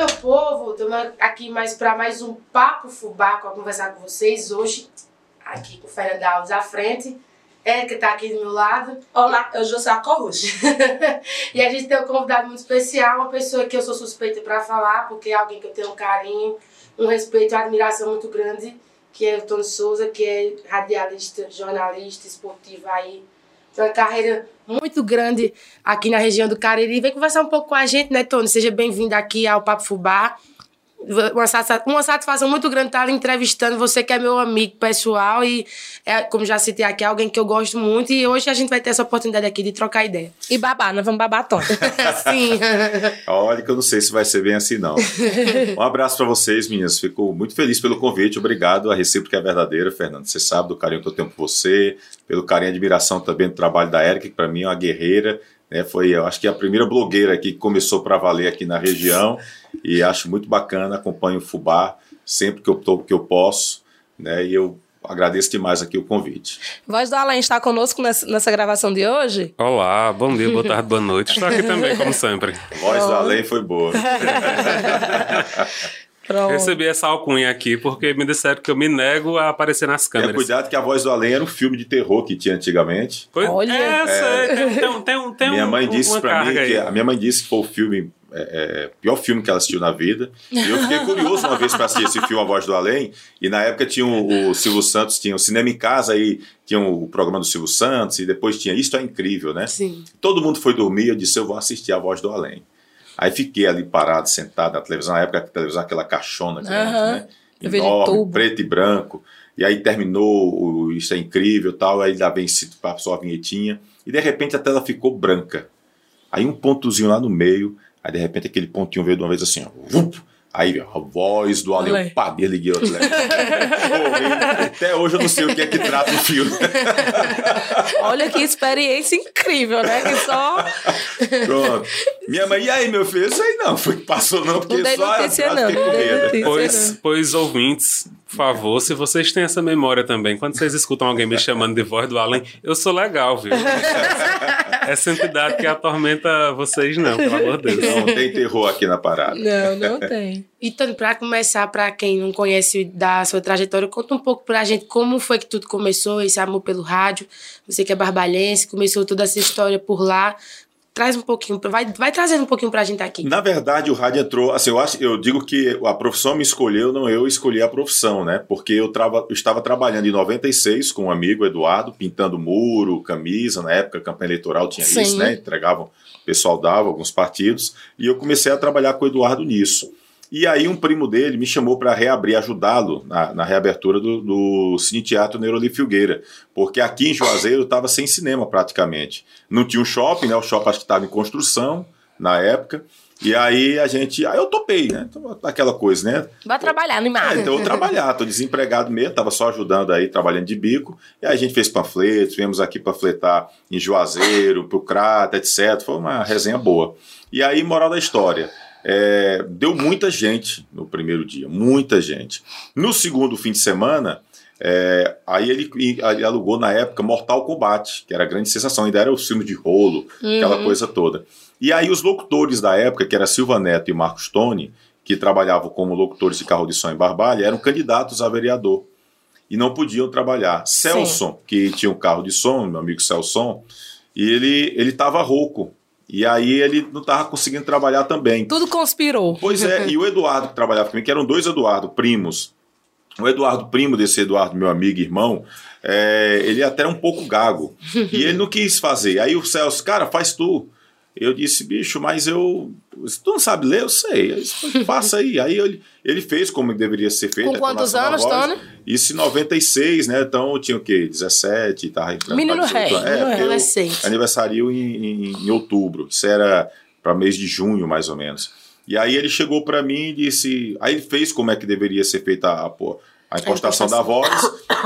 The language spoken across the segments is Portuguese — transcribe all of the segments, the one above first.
meu povo, estamos aqui mais para mais um Papo Fubá para conversar com vocês hoje, aqui com o Fernando Alves à frente. É que está aqui do meu lado. Olá, eu sou a Corruxa. e a gente tem um convidado muito especial, uma pessoa que eu sou suspeita para falar, porque é alguém que eu tenho um carinho, um respeito e uma admiração muito grande, que é o Tony Souza, que é radialista, jornalista, esportivo aí. Tem uma carreira muito grande aqui na região do Cariri. Vem conversar um pouco com a gente, né, Tony? Seja bem-vindo aqui ao Papo Fubá. Uma, uma satisfação muito grande estar entrevistando você, que é meu amigo pessoal e, é, como já citei aqui, é alguém que eu gosto muito. E hoje a gente vai ter essa oportunidade aqui de trocar ideia. E babar, nós vamos babar Tony. Sim. Olha que eu não sei se vai ser bem assim, não. Um abraço para vocês, meninas. Fico muito feliz pelo convite. Obrigado. A recíproca é verdadeira, Fernando. Você sabe do carinho que eu tenho por você, pelo carinho e admiração também do trabalho da Erika, que para mim é uma guerreira né, foi, eu acho que a primeira blogueira que começou para valer aqui na região e acho muito bacana, acompanho o Fubá sempre que eu, tô, que eu posso, né, e eu agradeço demais aqui o convite. Voz do Além está conosco nessa, nessa, gravação de hoje? Olá, bom dia, boa tarde, boa noite. Estou aqui também, como sempre. Voz do Além foi boa. Pronto. Recebi essa alcunha aqui porque me disseram que eu me nego a aparecer nas câmeras. Tenha cuidado que A Voz do Além era um filme de terror que tinha antigamente. Pois, Olha! É, é, tem, tem, tem, minha mãe um, disse para mim que a minha mãe disse que foi o filme é, é, pior filme que ela assistiu na vida. E eu fiquei curioso uma vez para assistir esse filme A Voz do Além. E na época tinha o, o Silvio Santos, tinha o Cinema em Casa, aí tinha o programa do Silvio Santos, e depois tinha Isto é Incrível, né? Sim. Todo mundo foi dormir, eu disse, eu vou assistir A Voz do Além. Aí fiquei ali parado, sentado na televisão, na época a televisão aquela caixona grande, uhum. né? Enorme, preto e branco. E aí terminou o Isso é Incrível tal, aí lá vem passou a vinhetinha, e de repente a tela ficou branca. Aí um pontozinho lá no meio, aí de repente aquele pontinho veio de uma vez assim, ó, Aí, a voz do Além, pá, liguei o Até hoje eu não sei o que é que trata o filme. Olha que experiência incrível, né? Que só. Pronto. Minha mãe, e aí, meu filho? Isso aí não, foi que passou não, porque não só notícia, não, não notícia, pois, pois, ouvintes, por favor, se vocês têm essa memória também, quando vocês escutam alguém me chamando de voz do Além, eu sou legal, viu? essa entidade que atormenta vocês, não, pelo amor de Deus. Não tem terror aqui na parada. Não, não tem. Então, para começar, para quem não conhece da sua trajetória, conta um pouco para a gente como foi que tudo começou, esse amor pelo rádio. Você que é barbalhense, começou toda essa história por lá traz um pouquinho, vai, vai trazendo um pouquinho pra gente aqui. Na verdade, o rádio entrou, assim, eu, acho, eu digo que a profissão me escolheu, não eu escolhi a profissão, né? Porque eu, trava, eu estava trabalhando em 96 com um amigo, Eduardo, pintando muro, camisa, na época campanha eleitoral tinha Sim. isso, né? Entregavam, o pessoal dava alguns partidos, e eu comecei a trabalhar com o Eduardo nisso. E aí um primo dele me chamou para reabrir, ajudá-lo na, na, reabertura do, do Cine Teatro Neuroli Filgueira, porque aqui em Juazeiro estava sem cinema praticamente. Não tinha um shopping, né? O shopping acho que estava em construção na época. E aí a gente. Aí eu topei, né? Então, aquela coisa, né? Vai trabalhar, no é, Então eu trabalhar, tô desempregado mesmo, tava só ajudando aí, trabalhando de bico. E aí a gente fez panfletos, viemos aqui panfletar em Juazeiro, pro Crata, etc. Foi uma resenha boa. E aí, moral da história. É, deu muita gente no primeiro dia, muita gente. No segundo fim de semana, é, aí ele, ele, alugou na época Mortal Kombat, que era a grande sensação, ainda era o filme de rolo, uhum. aquela coisa toda. E aí os locutores da época, que era Silva Neto e Marcos Tony, que trabalhavam como locutores de carro de som em Barbalha, eram candidatos a vereador e não podiam trabalhar. Celson, que tinha um carro de som, meu amigo Celson, e ele ele estava rouco. E aí ele não estava conseguindo trabalhar também. Tudo conspirou. Pois é, e o Eduardo que trabalhava comigo, que eram dois Eduardo primos. O Eduardo primo desse Eduardo, meu amigo e irmão, é, ele até era um pouco gago. e ele não quis fazer. Aí o Celso, cara, faz tu. Eu disse, bicho, mas eu. Tu não sabe ler? Eu sei. Faça aí. Aí ele, ele fez como deveria ser feito. Com quantos anos, Tony? Isso em 96, né? Então eu tinha o quê? 17, tava entrando. Menino rei. É, adolescente. Aniversário em, em, em outubro. Isso era para mês de junho, mais ou menos. E aí ele chegou para mim e disse. Aí ele fez como é que deveria ser feita a, a, a impostação da voz.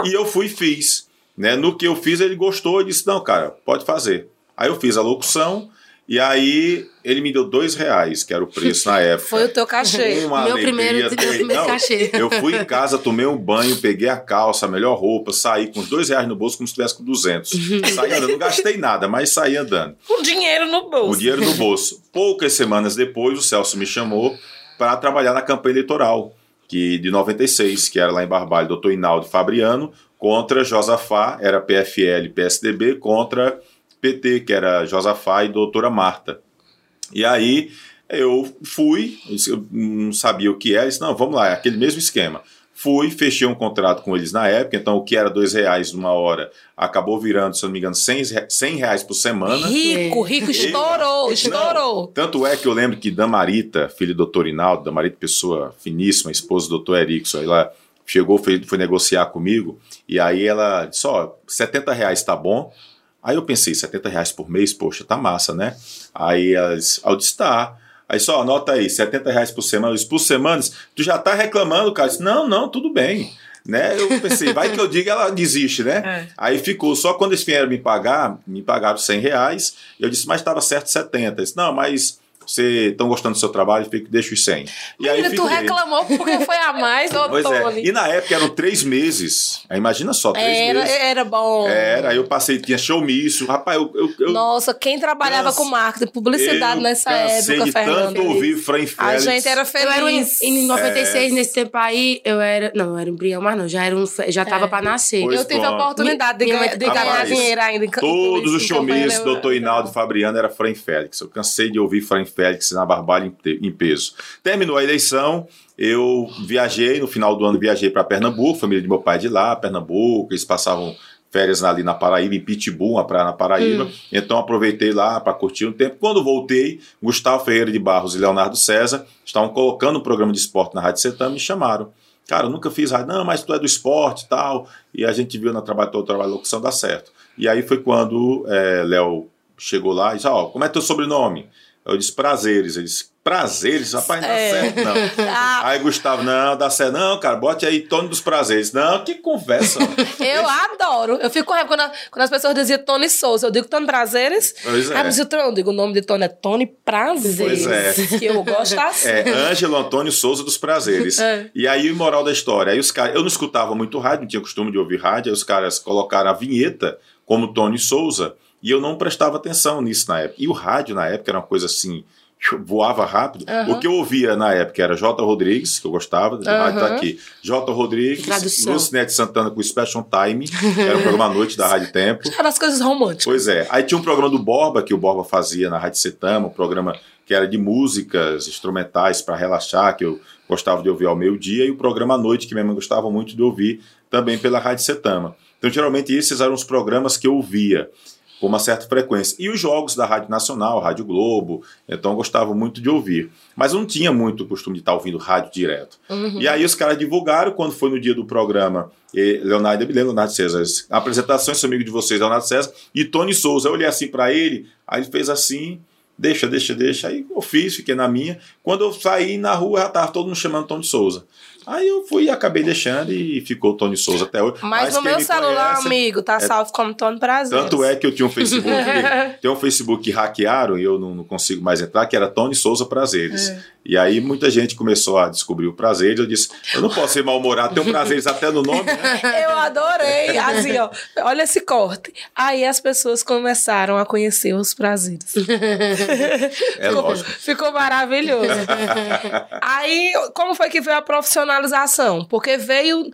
e eu fui e fiz. Né? No que eu fiz, ele gostou e disse: Não, cara, pode fazer. Aí eu fiz a locução e aí ele me deu dois reais, que era o preço na época. Foi o teu cachê. Uma meu primeiro, meu primeiro Não, cachê. Eu fui em casa, tomei um banho, peguei a calça, a melhor roupa, saí com os dois reais no bolso como se estivesse com 200. saí andando, não gastei nada, mas saí andando. Com dinheiro no bolso. Com dinheiro no bolso. Poucas semanas depois, o Celso me chamou para trabalhar na campanha eleitoral que de 96, que era lá em Barbalho, doutor Inaldo Fabriano, contra Josafá, era PFL PSDB, contra PT, que era Josafá e doutora Marta. E aí eu fui, eu não sabia o que era, disse, não, vamos lá, é aquele mesmo esquema. Fui, fechei um contrato com eles na época, então o que era dois reais numa hora acabou virando, se eu não me engano, 100, 100 reais por semana. Rico, rico, estourou, estourou. Não, tanto é que eu lembro que Damarita, filho do doutor Inaldo, Damarita, pessoa finíssima, esposa do doutor Erickson, ela chegou, foi, foi negociar comigo, e aí ela disse, ó, 70 reais tá bom. Aí eu pensei, 70 reais por mês, poxa, tá massa, né? Aí eu disse, tá. Aí só anota aí, 70 reais por semana. por semanas, tu já tá reclamando, cara. Disse, não, não, tudo bem. Né? Eu pensei, vai que eu diga, ela desiste, né? É. Aí ficou, só quando eles vieram me pagar, me pagaram 100 reais. Eu disse, mas estava certo 70. Eu disse, não, mas você estão gostando do seu trabalho, fica, deixa os 100. E Menina, aí tu reclamou porque foi a mais, ô pois É. E na época eram três meses. Aí imagina só, três era, meses. Era bom. Era, aí eu passei, tinha showmício. Rapaz, eu, eu, eu Nossa, quem trabalhava canse, com marketing, publicidade nessa época, de Fernando. tanto ouvir Fran Félix. A gente era feliz. Eu era em, em 96, é. nesse tempo aí, eu era... Não, eu era embrião, mas não, já, era um, já tava é. pra nascer. Pois eu tive a oportunidade de, ganha, de ganhar dinheiro ainda. Todos os showmícios, doutor Inaldo Fabriano, era Fran Félix. Eu cansei de ouvir Fran Félix na Barbárie trabalho em peso. Terminou a eleição, eu viajei, no final do ano viajei para Pernambuco, família de meu pai de lá, Pernambuco, eles passavam férias ali na Paraíba, em Pitbull, uma praia na Paraíba. Hum. Então aproveitei lá para curtir um tempo. Quando voltei, Gustavo Ferreira de Barros e Leonardo César estavam colocando um programa de esporte na Rádio Setã me chamaram. Cara, eu nunca fiz rádio, não, mas tu é do esporte e tal. E a gente viu na trabalho todo o trabalho de locução dá certo. E aí foi quando é, Léo chegou lá e disse: Ó, oh, como é teu sobrenome? Eu disse prazeres. Ele disse, prazeres? Rapaz, não dá é. certo, não. Ah. Aí Gustavo, não, dá certo. Não, cara, bote aí Tony dos Prazeres. Não, que conversa. eu adoro. Eu fico com raiva quando, quando as pessoas diziam Tony Souza. Eu digo Tony Prazeres. Pois é. Aí eu digo, o nome de Tony é Tony Prazeres. Pois é. Que eu gosto assim. É, Ângelo Antônio Souza dos Prazeres. É. E aí, moral da história. Aí os caras, eu não escutava muito rádio, não tinha costume de ouvir rádio. Aí os caras colocaram a vinheta como Tony Souza. E eu não prestava atenção nisso na época. E o rádio na época era uma coisa assim, voava rápido. Uhum. O que eu ouvia na época era J. Rodrigues, que eu gostava, uhum. rádio tá aqui. J. Rodrigues, Lucinete Santana com Special Time, que era o programa à noite da Rádio Tempo. Eram as coisas românticas. Pois é. Aí tinha um programa do Borba, que o Borba fazia na Rádio Setama, um programa que era de músicas instrumentais para relaxar, que eu gostava de ouvir ao meio-dia, e o programa à noite, que minha mãe gostava muito de ouvir, também pela Rádio Setama. Então, geralmente, esses eram os programas que eu ouvia com uma certa frequência. E os jogos da Rádio Nacional, Rádio Globo, então eu gostava muito de ouvir. Mas eu não tinha muito o costume de estar ouvindo rádio direto. Uhum. E aí os caras divulgaram, quando foi no dia do programa, Leonardo, eu Leonardo César, apresentações, amigo de vocês, Leonardo César, e Tony Souza. Eu olhei assim para ele, aí ele fez assim, deixa, deixa, deixa. Aí eu fiz, fiquei na minha. Quando eu saí na rua, já estava todo mundo chamando Tony Souza. Aí eu fui e acabei deixando e ficou o Tony Souza até hoje. Mas, Mas no meu celular, conhece, amigo, tá é, salvo como Tony Prazer. Tanto é que eu tinha um Facebook, tem um Facebook que hackearam e eu não, não, consigo mais entrar, que era Tony Souza Prazeres. É. E aí muita gente começou a descobrir o prazer. Eu disse, eu não posso ser mal-humorado, tem um prazeres até no nome. Né? Eu adorei. Assim, ó, olha esse corte. Aí as pessoas começaram a conhecer os prazeres. É ficou, lógico. Ficou maravilhoso. aí, como foi que veio a profissionalização? Porque veio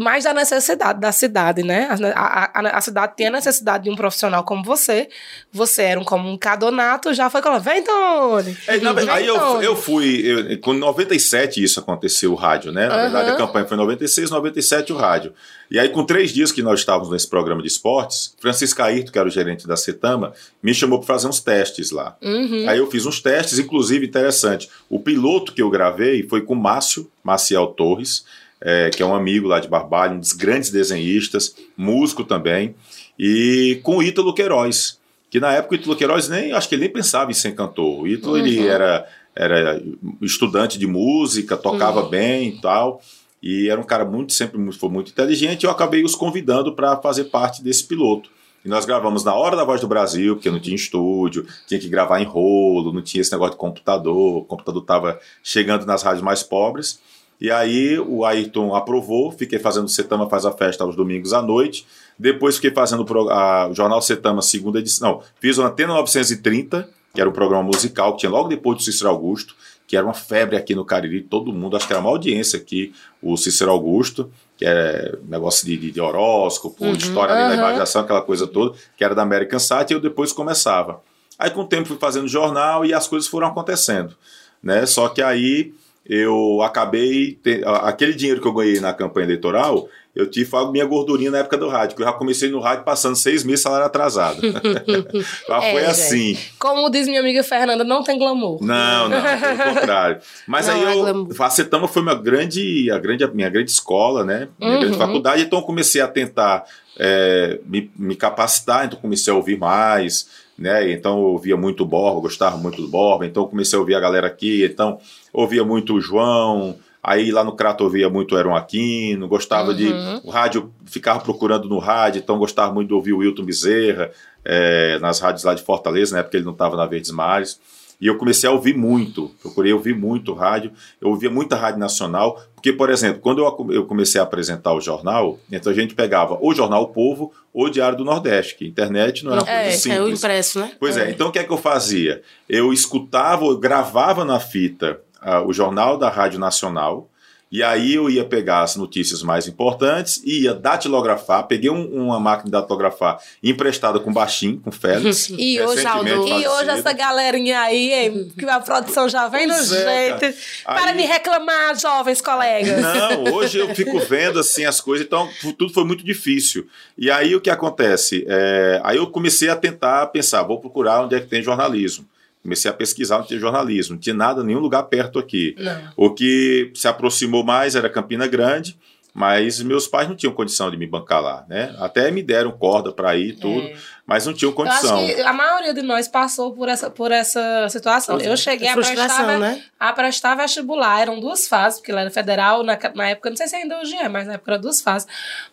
mais da necessidade da cidade, né? A, a, a, cidade tinha necessidade de um profissional como você. Você era um comunicador nato, já foi falando, vem, Tony! É, na, vem, aí eu, eu fui, eu, com 97 isso aconteceu, o rádio, né? Na uhum. verdade, a campanha foi em 96, 97 o rádio. E aí, com três dias que nós estávamos nesse programa de esportes, Francisco Ayrton, que era o gerente da Cetama, me chamou para fazer uns testes lá. Uhum. Aí eu fiz uns testes, inclusive interessante. O piloto que eu gravei foi com Márcio Maciel Torres, é, que é um amigo lá de Barbalho, um dos grandes desenhistas, músico também, e com o Ítalo Queiroz, que na época o Ítalo Queiroz nem, acho que ele nem pensava em ser cantor. O Ítalo, uhum. ele era, era estudante de música, tocava uhum. bem e tal, e era um cara muito, sempre foi muito inteligente, e eu acabei os convidando para fazer parte desse piloto. E nós gravamos na hora da Voz do Brasil, porque não tinha estúdio, tinha que gravar em rolo, não tinha esse negócio de computador, o computador estava chegando nas rádios mais pobres. E aí o Ayrton aprovou, fiquei fazendo Setama Faz a Festa aos domingos à noite. Depois fiquei fazendo a, o Jornal Setama, segunda edição. Não, fiz o Antena 930, que era um programa musical que tinha logo depois do Cícero Augusto, que era uma febre aqui no Cariri, todo mundo, acho que era uma audiência aqui, o Cícero Augusto, que é negócio de, de, de horóscopo, Uhum, história ali da imaginação, aquela coisa toda, que era da American Site, e eu depois começava. Aí com o tempo fui fazendo jornal e as coisas foram acontecendo, né? Só que aí eu acabei, te- aquele dinheiro que eu ganhei na campanha eleitoral, eu tive a minha gordurinha na época do rádio, que eu já comecei no rádio passando seis meses salário atrasado. já É, foi gente. assim. Como diz minha amiga Fernanda, não tem glamour. Não, não, pelo contrário. Mas Não, aí é eu, glamour. a foi minha grande, a grande, minha grande escola, né? Minha grande Uhum. faculdade. Então eu comecei a tentar é, me, me capacitar, então comecei a ouvir mais, né? Então eu ouvia muito Borba, gostava muito do Borba, então comecei a ouvir a galera aqui, então ouvia muito o João. Aí lá no Crato ouvia muito o Aaron Aquino, gostava de. Uhum. O rádio, ficava procurando no rádio, então gostava muito de ouvir o Wilton Bezerra, é, nas rádios lá de Fortaleza, né? Porque ele não estava na Verdes Mares. E eu comecei a ouvir muito, procurei ouvir muito rádio, eu ouvia muita rádio nacional, porque, por exemplo, quando eu, comecei a apresentar o jornal, então a gente pegava o Jornal O Povo ou o Diário do Nordeste, que internet não era É, coisa é simples. É o impresso, né? Pois é. então o que é que eu fazia? Eu escutava, eu gravava na fita ah, o jornal da Rádio Nacional, e aí eu ia pegar as notícias mais importantes e ia datilografar. Peguei um- uma máquina de datilografar emprestada com baixinho, com Félix. E hoje, Aldo, e hoje essa galerinha aí, hein, que a produção já vem no é, jeito. cara. Para Aí- de reclamar, jovens colegas. Não, hoje eu fico vendo assim as coisas, então tudo foi muito difícil. E aí o que acontece? É, aí eu comecei a tentar pensar, vou procurar onde é que tem jornalismo. Comecei a pesquisar onde tinha jornalismo, não tinha nada, nenhum lugar perto aqui. Não. O que se aproximou mais era Campina Grande, mas meus pais não tinham condição de me bancar lá, né? Até me deram corda para ir e tudo, É. mas não tinham Eu acho condição. que a maioria de nós passou por essa, por essa situação. Pois é. Eu cheguei a Frustração, prestar, né? a prestar vestibular. Eram duas fases, porque lá era federal, na, na época, não sei se ainda hoje é, mas na época eram duas fases.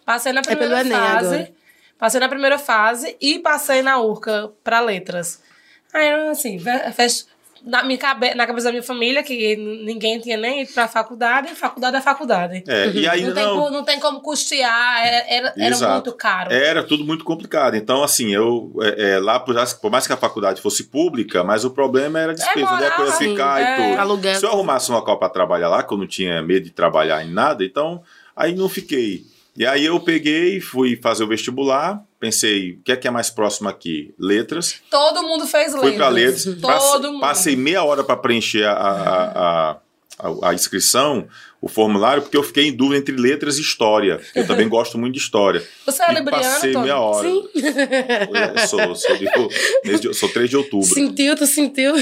Passei na pelo primeira Enem fase. agora. Passei na primeira fase e passei na URCA para letras. Aí, eu, assim, ve- fech- na, minha cabe, na cabeça da minha família, que ninguém tinha nem ido pra faculdade, faculdade é faculdade. É, e aí não, tem, não, tem como custear, era, era, era Exato. muito caro. Era tudo muito complicado. Então, assim, eu é, é, lá, por, por mais que a faculdade fosse pública, mas o problema era a despesa, onde é que eu ia morar, ficar sim, e tudo. é. Aluguel. Se eu arrumasse um local para trabalhar lá, que eu não tinha medo de trabalhar em nada, então aí não fiquei. E aí eu peguei, fui fazer o vestibular, pensei, o que é que é mais próximo aqui? Letras. Todo mundo fez letras. Fui para letras. Todo passe- mundo. Passei meia hora para preencher a, a, a, a- a inscrição, o formulário, porque eu fiquei em dúvida entre letras e história. Eu também gosto muito de história. Você é libriano, passei Tony? meia hora. Sim. Eu sou, sou, de, sou 3 de outubro. Sentiu, tu sentiu.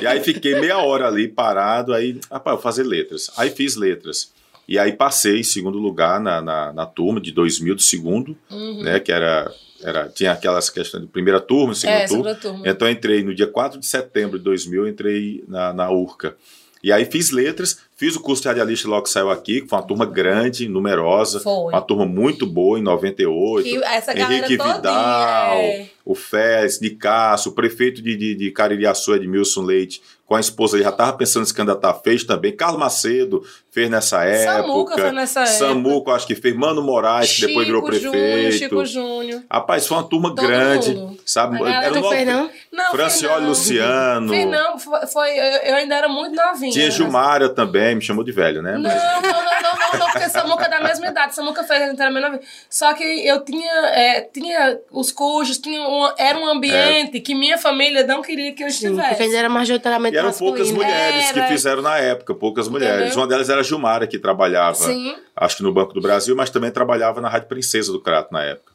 E aí fiquei meia hora ali parado, aí, rapaz, vou fazer letras. Aí fiz letras. E aí passei em segundo lugar na, na, na turma de 2000 do segundo, Uhum. né? Que era, era. Tinha aquelas questões de primeira turma, segunda É, turma. segunda turma. Então entrei no dia 4 de setembro de 2000, eu entrei na, na URCA. E aí fiz letras, fiz o curso de radialista logo que saiu aqui, que foi uma turma grande, numerosa, Foi. uma turma muito boa em 98. Que essa Henrique todinha, Vidal, é. o Fez, Nicasso, o prefeito de, de, de Caririaçu, Edmilson Leite, com a esposa, ele já estava pensando em se candidatar, fez também. Carlos Macedo fez nessa época. Samuca foi nessa época. Samuca, acho que fez. Mano Moraes, que depois virou Chico Júnior, prefeito. Chico Júnior. Rapaz, foi uma turma Todo grande, mundo. sabe? A Era uma- fez, não? Não, Francioli não. Luciano. Fez não, foi, foi- eu, ainda era muito novinha. Tinha Gilmara também, me chamou de velho, né? Não, Mas- não, não, não, não, não, porque Samuca é da mesma idade. Samuca fez inteira menor. Só que eu tinha, é, tinha os cujos, tinha um, era um ambiente que minha família não queria que eu Sim, porque ainda estivesse. era majoritariamente E eram poucas masculino. mulheres que Era. fizeram na época, poucas mulheres. Entendeu? Uma delas era a Gilmara, que trabalhava, Sim. acho que no Banco do Brasil, mas também trabalhava na Rádio Princesa do Crato na época.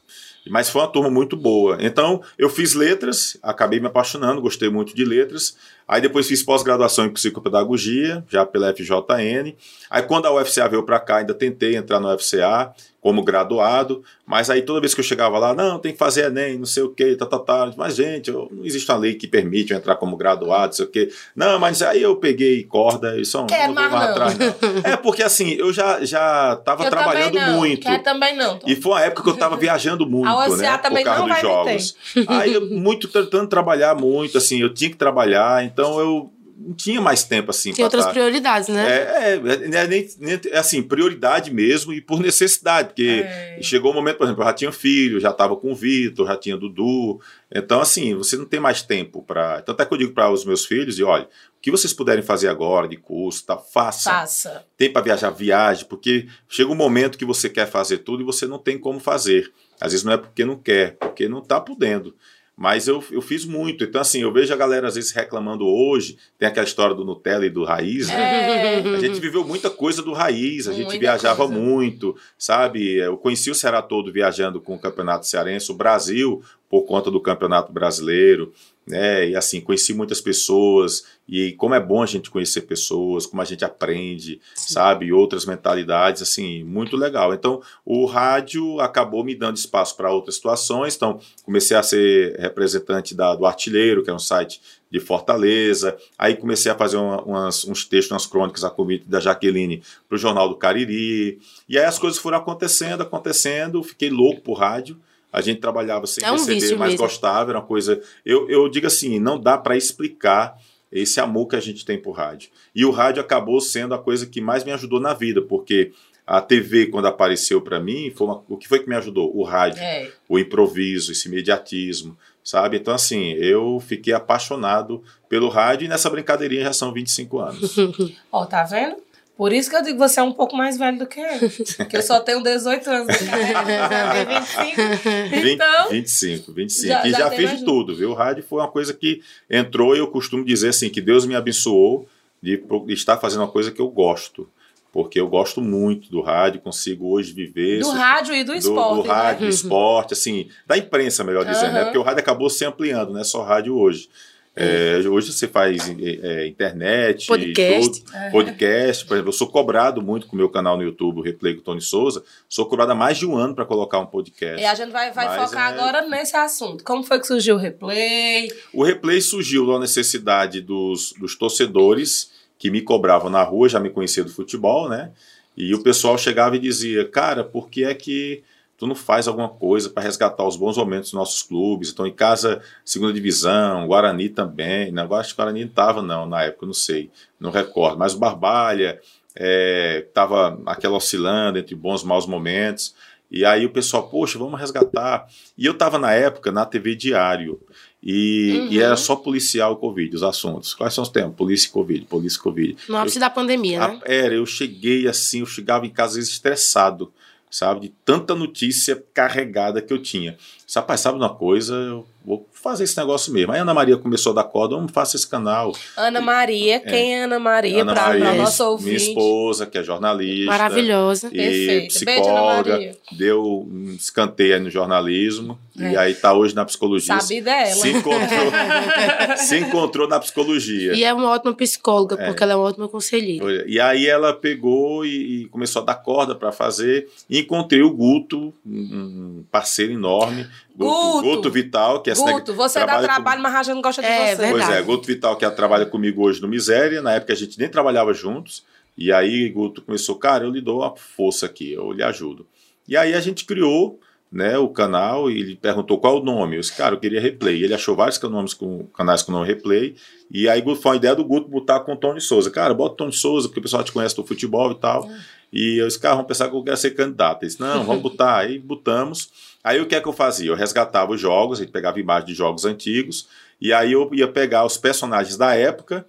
Mas foi uma turma muito boa. Então, eu fiz letras, acabei me apaixonando, gostei muito de letras. Aí depois fiz pós-graduação em psicopedagogia, já pela FJN. Aí quando a UFCA veio para cá, ainda tentei entrar na UFCA como graduado, mas aí toda vez que eu chegava lá, não, tem que fazer ENEM, não sei o quê, tá, tá, tá. Mas, gente, eu- não existe uma lei que permite eu entrar como graduado, não sei o quê. Não, mas aí eu peguei corda e só Quero não vou não. atrás, não. É porque assim, eu já, já tava Eu trabalhando também não. muito. Quer também não. Tom. E foi uma época que eu tava viajando muito, A UFCA né? também por causa não dos jogos. Aí eu muito tentando trabalhar muito, assim, eu tinha que trabalhar, então eu não tinha mais tempo assim. Tinha outras tá, prioridades, né? É, é, é, nem, nem, assim, prioridade mesmo e por necessidade, porque É. chegou um momento, por exemplo, eu já tinha filho, já estava com o Vitor, já tinha Dudu. Então, assim, você não tem mais tempo para. Tanto é que eu digo para os meus filhos, e olha, o que vocês puderem fazer agora de curso, tá, façam Faça. tem para viajar, viaje, porque chega um momento que você quer fazer tudo e você não tem como fazer. Às vezes não é porque não quer, porque não está podendo. Mas eu, eu fiz muito. Então, assim, eu vejo a galera às vezes reclamando hoje. Tem aquela história do Nutella e do Raiz, né? É. A gente viveu muita coisa do Raiz, a gente Muita viajava coisa. muito, sabe? Eu conheci o Ceará todo viajando com o Campeonato Cearense, o Brasil, por conta do Campeonato Brasileiro, né? E assim, conheci muitas pessoas, e como é bom a gente conhecer pessoas, como a gente aprende, sabe? E outras mentalidades, assim, muito legal. Então, o rádio acabou me dando espaço para outras situações, então comecei a ser representante da, do Artilheiro, que é um site de Fortaleza. Aí comecei a fazer uma- umas- uns textos, umas crônicas a convite da Jaqueline para o Jornal do Cariri. E aí as coisas foram acontecendo, acontecendo. Fiquei louco por rádio. A gente trabalhava sem É um receber, mas mesmo. gostava. Era uma coisa. Eu, eu digo assim, não dá para explicar esse amor que a gente tem por rádio. E o rádio acabou sendo a coisa que mais me ajudou na vida, porque a TV, quando apareceu para mim, foi uma- o que foi que me ajudou? O rádio É. o improviso, esse imediatismo, sabe? Então, assim, eu fiquei apaixonado pelo rádio e nessa brincadeirinha já são 25 anos. Ó, tá vendo? Por isso que eu digo que você é um pouco mais velho do que eu. Que eu só tenho 18 anos tem 25. 20, Então, 25, 25. já- e já já, fiz de tudo, viu? O rádio foi uma coisa que entrou e eu costumo dizer assim, que Deus me abençoou de, estar fazendo uma coisa que eu gosto. Porque eu gosto muito do rádio, consigo hoje viver. do sou- rádio e do do, esporte. do rádio, né? do esporte, assim, da imprensa, melhor dizendo, né? Aham. Porque o rádio acabou se ampliando, não é só rádio hoje. É, hoje você faz é, internet, Podcast. tudo, podcast. Por exemplo, eu sou cobrado muito com o meu canal no YouTube, o Replay com o Tony Souza. Sou cobrado há mais de um ano para colocar um podcast. E a gente vai, vai Mas focar é- agora nesse assunto. Como foi que surgiu o replay? O replay surgiu da necessidade dos, dos torcedores que me cobravam na rua, já me conhecia do futebol, né? E o pessoal chegava e dizia: Cara, por que é que tu não faz alguma coisa para resgatar os bons momentos dos nossos clubes? Então, em casa, segunda divisão, Guarani também. Não, agora acho que o Guarani não estava, não, na época, não sei, não recordo. Mas o Barbalha estava aquela oscilando entre bons e maus momentos. E aí o pessoal, poxa, vamos resgatar. E eu estava na época na TV Diário. E, Uhum. e era só policial e Covid, os assuntos. Quais são os temas? Polícia e Covid, polícia e Covid. No ápice da pandemia, né? Era, eu cheguei assim, eu chegava em casa às vezes estressado, sabe? De tanta notícia carregada que eu tinha. Rapaz, sabe uma coisa? Eu vou fazer esse negócio mesmo. Aí a Ana Maria começou a dar corda, vamos fazer esse canal. Ana Maria, quem é Ana Maria? Ana Para Maria, nosso minha ouvinte. esposa, que é jornalista. Maravilhosa. E Perfeito. Beijo, Ana psicóloga, Maria. deu um escanteio aí no jornalismo, É. e aí tá hoje na psicologia. Sabe dela. Se encontrou, se encontrou na psicologia. E é uma ótima psicóloga, É. porque ela é uma ótima conselheira. E aí ela pegou e, e começou a dar corda para fazer. E encontrei o Guto, um um parceiro enorme. Guto! Guto Vital, que é Guto, você dá trabalho, mas a gente não gosta de É, você. verdade. Pois é, Guto Vital, que trabalha comigo hoje no Miséria. Na época a gente nem trabalhava juntos. E aí Guto começou, cara, eu lhe dou uma força aqui, eu lhe ajudo. E aí a gente criou né, o canal e ele perguntou qual o nome. Eu disse, cara, eu queria replay. Ele achou vários nomes com, canais com o nome replay. E aí Guto, foi uma ideia do Guto botar com o Tony Souza. Cara, bota o Tony Souza, porque o pessoal te conhece do futebol e tal. E eu disse, cara, vamos pensar que eu quero ser candidato. Ele disse, não, vamos botar. Aí botamos. Aí o que é que eu fazia? Eu resgatava os jogos, a gente pegava imagens de jogos antigos, e aí eu ia pegar os personagens da época,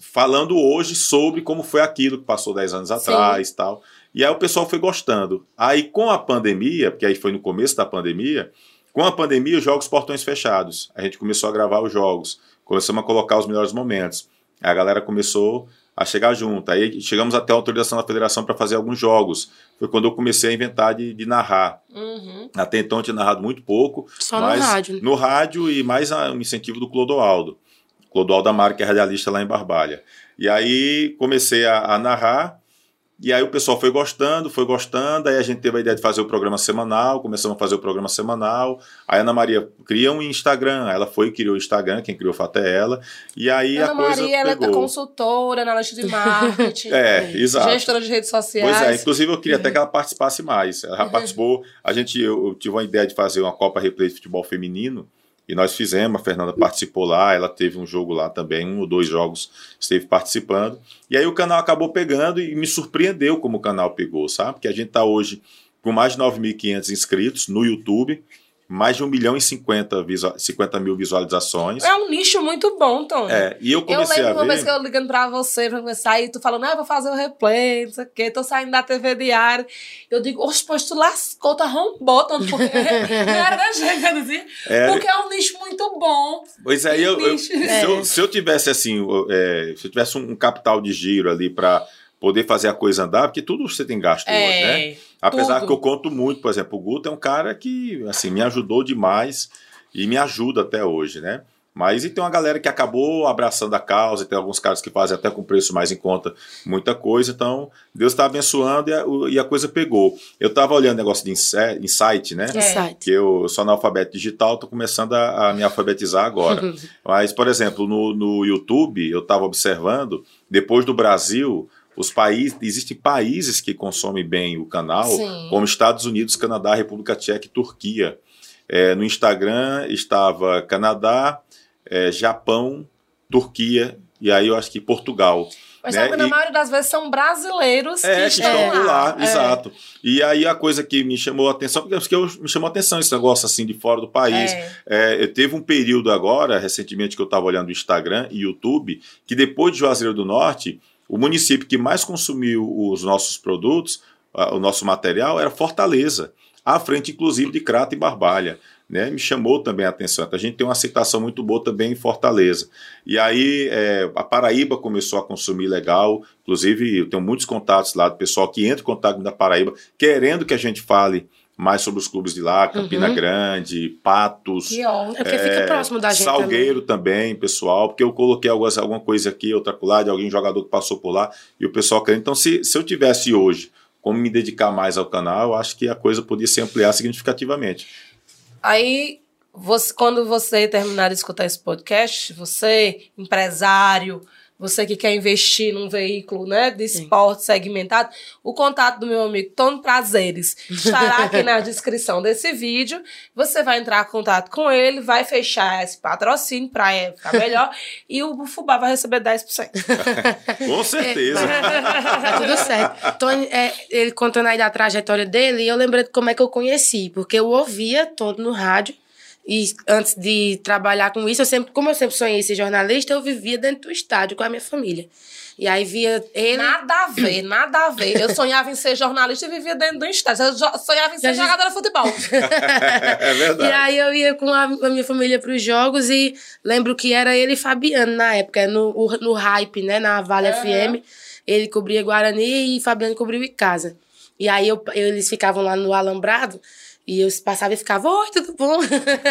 falando hoje sobre como foi aquilo que passou 10 anos atrás e tal. E aí o pessoal foi gostando. Aí com a pandemia, porque aí foi no começo da pandemia, com a pandemia os jogos portões fechados. A gente começou a gravar os jogos, começamos a colocar os melhores momentos. Aí a galera começou a chegar junto. Aí chegamos até a autorização da federação para fazer alguns jogos. Foi quando eu comecei a inventar de, de narrar. Uhum. Até então eu tinha narrado muito pouco. Só no rádio. né? No rádio e mais a- um incentivo do Clodoaldo. Clodoaldo Amaro, que é radialista lá em Barbalha. E aí comecei a, a narrar. E aí o pessoal foi gostando, foi gostando. Aí a gente teve a ideia de fazer o programa semanal. Começamos a fazer o programa semanal. Aí a Ana Maria cria um Instagram. Ela foi e criou o Instagram. Quem criou foi até ela. E aí Ana a coisa Maria, ela é pegou. consultora, analista de marketing. É, exato. Gestora de redes sociais. Pois é, inclusive eu queria até que ela participasse mais. Ela já participou. A gente, eu, eu tive uma ideia de fazer uma Copa Replay de futebol feminino. E nós fizemos, a Fernanda participou lá, ela teve um jogo lá também, um ou dois jogos esteve participando. E aí o canal acabou pegando e me surpreendeu como o canal pegou, sabe? Porque a gente está hoje com mais de 9.500 inscritos no YouTube mais de 1 milhão e 50, 50 mil visualizações. É um nicho muito bom, Tom. É, e eu comecei eu lembro a ver... uma vez que eu ligando pra você, pra começar, e tu falando, ah, vou fazer o replay, não sei o quê, tô saindo da TV diária. Eu digo, oxe, pois tu lascou, tu arrombou, Tom, porque não era da gente, assim, é, porque é um nicho muito bom. Pois é, eu, eu, se, eu, se eu tivesse, assim, é, se eu tivesse um, um capital de giro ali pra poder fazer a coisa andar, porque tudo você tem gasto é, hoje, né? Apesar tudo. que eu conto muito, por exemplo, o Guto é um cara que, assim, me ajudou demais e me ajuda até hoje, né? Mas e tem uma galera que acabou abraçando a causa, tem alguns caras que fazem até com preço mais em conta muita coisa, então Deus está abençoando e a, e a, coisa pegou. Eu estava olhando negócio de insight, né? É. Que eu sou analfabeto digital, estou começando a, a, me alfabetizar agora. Mas, por exemplo, no, no YouTube, eu estava observando, depois do Brasil, os países, existem países que consomem bem o canal, Sim. como Estados Unidos, Canadá, República Tcheca e Turquia. É, no Instagram estava Canadá, é, Japão, Turquia e aí eu acho que Portugal. Mas né? sabe, na e, maioria das vezes são brasileiros é, que, estão por lá, é. exato. E aí a coisa que me chamou a atenção, porque eu, me chamou a atenção esse negócio assim de fora do país. É. É, eu teve um período agora, recentemente, que eu estava olhando o Instagram e YouTube, que depois de Juazeiro do Norte, o município que mais consumiu os nossos produtos, o nosso material, era Fortaleza, à frente, inclusive, de Crato e Barbalha. Né, me chamou também a atenção. Então, a gente tem uma aceitação muito boa também em Fortaleza. E aí é, a Paraíba começou a consumir legal, inclusive eu tenho muitos contatos lá do pessoal que entra em contato da Paraíba, querendo que a gente fale mais sobre os clubes de lá, Campina uhum. Grande, Patos. Que é porque é, fica próximo da gente. Salgueiro também. também. pessoal, porque eu coloquei algumas, alguma coisa aqui, outra lá, de alguém jogador que passou por lá, e o pessoal querendo. Então, se, se eu tivesse hoje como me dedicar mais ao canal, eu acho que a coisa podia se ampliar significativamente. Aí, você, quando você terminar de escutar esse podcast, você, empresário, você que quer investir num veículo né, de esporte Sim. segmentado, o contato do meu amigo Tony Prazeres estará aqui na descrição desse vídeo. Você vai entrar em contato com ele, vai fechar esse patrocínio para ficar melhor e o Fubá vai receber 10%. com certeza. É, tá tudo certo. Tony, é, ele contando aí da trajetória dele, e eu lembrei de como é que eu conheci, porque eu ouvia todo no rádio e antes de trabalhar com isso, eu sempre, como eu sempre sonhei ser jornalista, eu vivia dentro do estádio com a minha família. E aí via ele. Nada a ver, nada a ver. Eu sonhava em ser jornalista e vivia dentro do estádio. Eu sonhava em ser Já jogadora de futebol. é verdade. E aí eu ia com a, a minha família para os jogos e lembro que era ele e Fabiano na época, no, no hype, né? Na Vale FM. Ele cobria Guarani e Fabiano cobriu Icasa. E aí eu, eles ficavam lá no Alambrado. E eu passava e ficava, oi, tudo bom?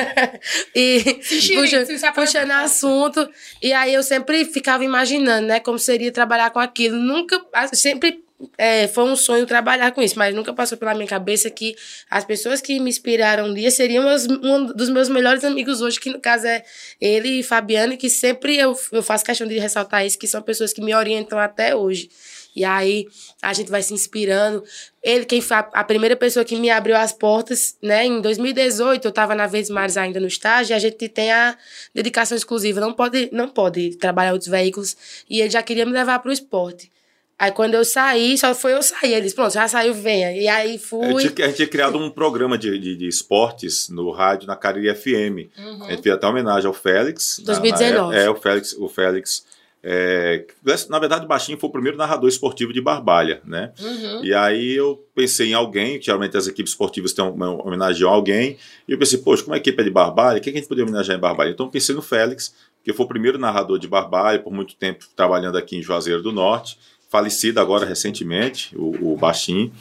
e se puxa, puxando assunto. E aí eu sempre ficava imaginando, né, como seria trabalhar com aquilo. Nunca, sempre é, foi um sonho trabalhar com isso, mas nunca passou pela minha cabeça que as pessoas que me inspiraram um dia seriam meus, um dos meus melhores amigos hoje, que no caso é ele e Fabiano, que sempre eu, eu faço questão de ressaltar isso, que são pessoas que me orientam até hoje. E aí a gente vai se inspirando. Ele, quem foi a, primeira pessoa que me abriu as portas, né? Em 2018, eu estava na Vez Mares ainda no estágio, e a gente tem a dedicação exclusiva, não pode, não pode trabalhar outros veículos. E ele já queria me levar para o esporte. Aí quando eu saí, só foi eu sair. Eles, pronto, já saiu, venha. E aí fui. A gente, a gente tinha criado um programa de, de, de, esportes no rádio, na Cariri FM. Uhum. A gente fez até homenagem ao Félix. 2019. Na, na, é, o Félix, o Félix é, na verdade, o Baixinho foi o primeiro narrador esportivo de Barbalha, né? Uhum. E aí eu pensei em alguém, geralmente as equipes esportivas têm uma homenagem a alguém, e eu pensei, poxa, como a equipe é de Barbalha, quem que a gente poderia homenagear em Barbalha? Então eu pensei no Félix, que foi o primeiro narrador de Barbalha, por muito tempo trabalhando aqui em Juazeiro do Norte, falecido agora recentemente, o, o Baixinho,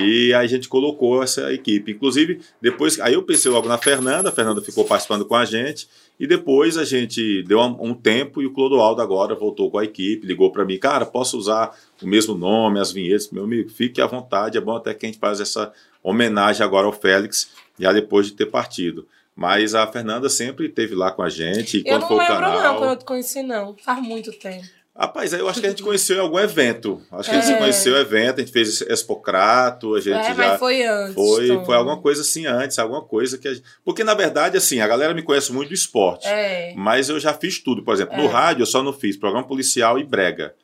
e aí a gente colocou essa equipe. Inclusive, depois, aí eu pensei logo na Fernanda, a Fernanda ficou participando com a gente, e depois a gente deu um tempo e o Clodoaldo agora voltou com a equipe, ligou para mim, cara, posso usar o mesmo nome, as vinhetas, meu amigo, fique à vontade, é bom até que a gente faz essa homenagem agora ao Félix, já depois de ter partido. Mas a Fernanda sempre esteve lá com a gente. Eu quando não foi lembro o canal, não, quando eu te conheci não, faz muito tempo. Rapaz, eu acho que a gente conheceu em algum evento. Acho que a gente É. se conheceu em evento, a gente fez Expocrato, a gente É, já. mas foi antes. Foi, Tom. foi alguma coisa assim antes, alguma coisa que a gente... Porque, na verdade, assim, a galera me conhece muito do esporte. É. Mas eu já fiz tudo. Por exemplo, É. no rádio eu só não fiz programa policial e brega.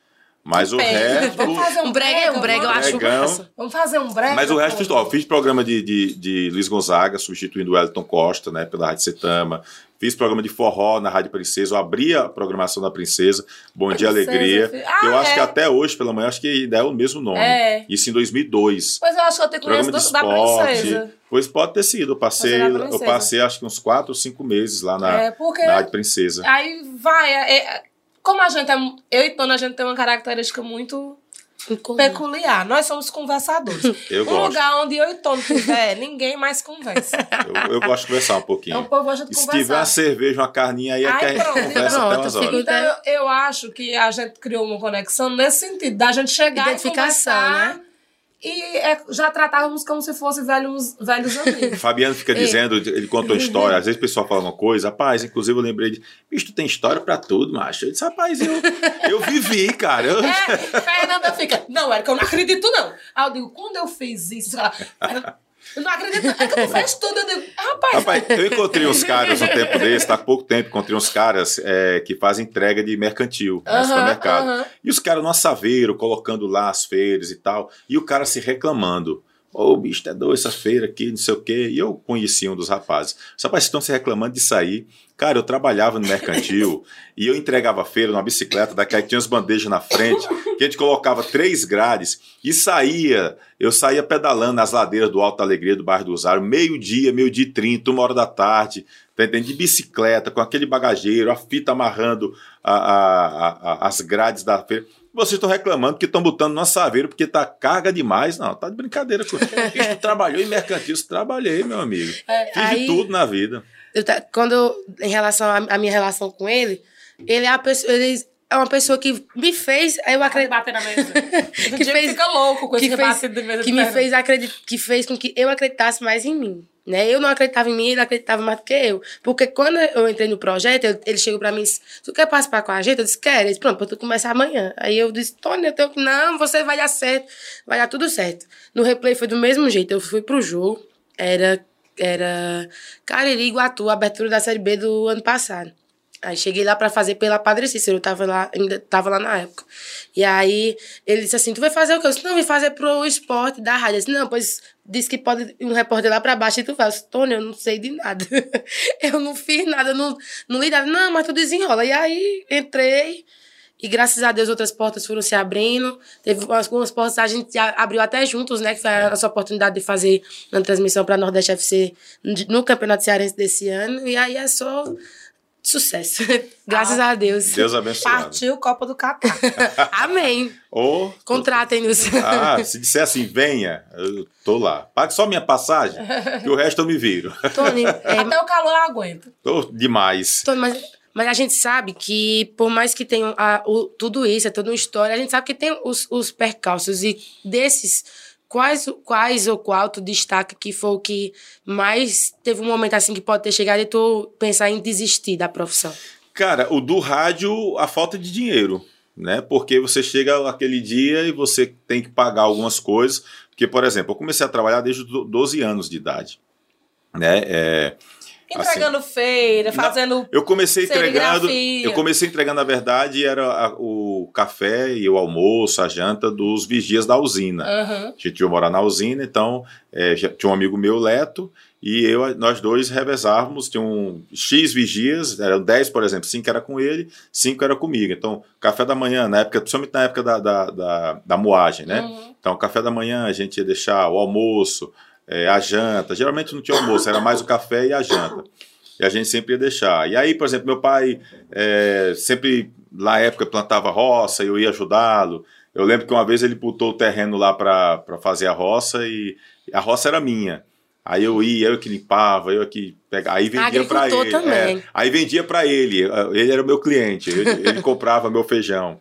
Mas o resto. Vamos fazer um brega, um brega eu acho massa. Vamos fazer um brega? Mas o resto, ó, fiz programa de, de, de Luiz Gonzaga, substituindo o Wellington Costa, né, pela Rádio Setama. Fiz programa de forró na Rádio Princesa. Eu abri a programação da Princesa. Bom Dia Princesa, Alegria. filho. Ah, eu acho é? que até hoje, pela manhã, acho que ainda é o mesmo nome. É. Isso em 2002. Pois eu acho que eu te conheço Programa de do, da princesa. Pois pode ter sido. Eu passei, eu passei acho que uns 4 ou 5 meses lá na, É, na Rádio Princesa. aí vai. é- é- como a gente é. Eu e Tona, a gente tem uma característica muito peculiar. Nós somos conversadores. Eu um gosto. lugar onde eu e Tona estiver, ninguém mais conversa. Eu, eu gosto de conversar um pouquinho. Então o povo gosta de E se tiver uma conversar. cerveja, uma carninha aí, é que a gente pronto, conversa pronto, até umas horas. Então, eu, eu acho que a gente criou uma conexão nesse sentido, da gente chegar Identificação, e conversar, né? E é, já tratávamos como se fossem velhos, velhos amigos. Fabiano fica dizendo, ele contou história, às vezes o pessoal fala uma coisa, rapaz, inclusive eu lembrei de, bicho, tu tem história pra tudo, macho. Eu disse, rapaz, eu, eu vivi, cara. Eu- É, Fernanda fica, não, Érica, eu não acredito, não. Aí eu digo, quando eu fiz isso, ela, eu não acredito, é que fez tudo. Eu digo, rapaz, Rapaz, eu encontrei uns caras um tempo desse, tá há pouco tempo, encontrei uns caras é, que fazem entrega de mercantil no Aham, supermercado. aham. E os caras no assaveiro, colocando lá as feiras e tal, e o cara se reclamando. Ô, bicho, tá doido essa feira aqui, não sei o quê. E eu conheci um dos rapazes. Os rapazes estão se reclamando de sair. Cara, eu trabalhava no mercantil e eu entregava a feira numa bicicleta, daqui aí tinha as bandejas na frente, que a gente colocava três grades e saía. Eu saía pedalando nas ladeiras do Alto Alegria, do bairro do Rosário, meio-dia, meio-dia e trinta, uma hora da tarde, tá entendendo? de bicicleta, com aquele bagageiro, a fita amarrando a- a- a- as grades da feira. Vocês estão reclamando que estão botando no assaveiro porque tá carga demais. Não, tá de brincadeira com isso. Trabalhou em mercantil, trabalhei, meu amigo. É, Fiz de aí- tudo na vida. Eu quando em relação à à minha relação com ele, ele é, a pessoa, ele é uma pessoa que me fez, eu acredito, bater na mesa. Que fez- fica louco com esse que fez, rebate de mesa que me perna. fez acreditar, que fez com que eu acreditasse mais em mim. Né? Eu não acreditava em mim, ele acreditava mais do que eu. Porque quando eu entrei no projeto, eu- ele chegou pra mim e disse: Tu quer participar com a gente? Eu disse: Quero. Ele disse: Pronto, tu começar amanhã. Aí eu disse: Tony, eu tenho que. Não, você vai dar certo. Vai dar tudo certo. No replay foi do mesmo jeito. Eu fui pro jogo, era, era Cariri Iguatu, abertura da Série B do ano passado. Aí cheguei lá pra fazer pela Padre Cícero, eu tava lá, ainda tava lá na época. E aí ele disse assim: Tu vai fazer o quê? Eu disse: Não, eu vim fazer pro esporte da rádio. Eu disse: Não, pois disse que pode um repórter lá pra baixo e tu faz. Tony, eu não sei de nada. eu não fiz nada, eu não, não li nada. Não, mas tu desenrola. E aí entrei. E graças a Deus outras portas foram se abrindo. Teve algumas portas a gente abriu até juntos, né? Que foi a nossa oportunidade de fazer uma transmissão para Nordeste FC no Campeonato Cearense desse ano. E aí é só sucesso. graças a Deus. Deus abençoado. Partiu Copa do Catar. Amém. Ou, Contratem-nos. ah, se disser assim, venha, eu tô lá. Pague só minha passagem, que o resto eu me viro. Tony, é, Até o calor aguenta. Tô demais. Tony, mas, mas a gente sabe que, por mais que tenha a- o- tudo isso, é toda uma história, a gente sabe que tem os, os percalços. E desses, quais, quais ou qual tu destaca que foi o que mais teve um momento assim que pode ter chegado e tu pensar em desistir da profissão? Cara, o do rádio, a falta de dinheiro, né? Porque você chega aquele dia e você tem que pagar algumas coisas. Porque, por exemplo, eu comecei a trabalhar desde os 12 anos de idade, né? É, Entregando feira, fazendo. eu comecei entregando, eu comecei entregando, na verdade, era a- o café e o almoço, a janta dos vigias da usina. Aham. A gente ia morar na usina, então é, tinha um amigo meu, Leto, e eu, nós dois revezávamos, tinha um X vigias, eram 10, por exemplo, 5 era com ele, 5 era comigo. Então, café da manhã, na época, principalmente na época da, da, da, da moagem, né? Uhum. Então, café da manhã a gente ia deixar o almoço, é, a janta. Geralmente não tinha almoço, era mais o café e a janta. E a gente sempre ia deixar. E aí, por exemplo, meu pai é, sempre, na época, plantava roça, eu ia ajudá-lo. Eu lembro que uma vez ele botou o terreno lá para fazer a roça e a roça era minha. Aí eu ia, eu que limpava, eu que pegava, aí vendia para ele. é. aí vendia para ele, ele era o meu cliente, ele, ele comprava meu feijão.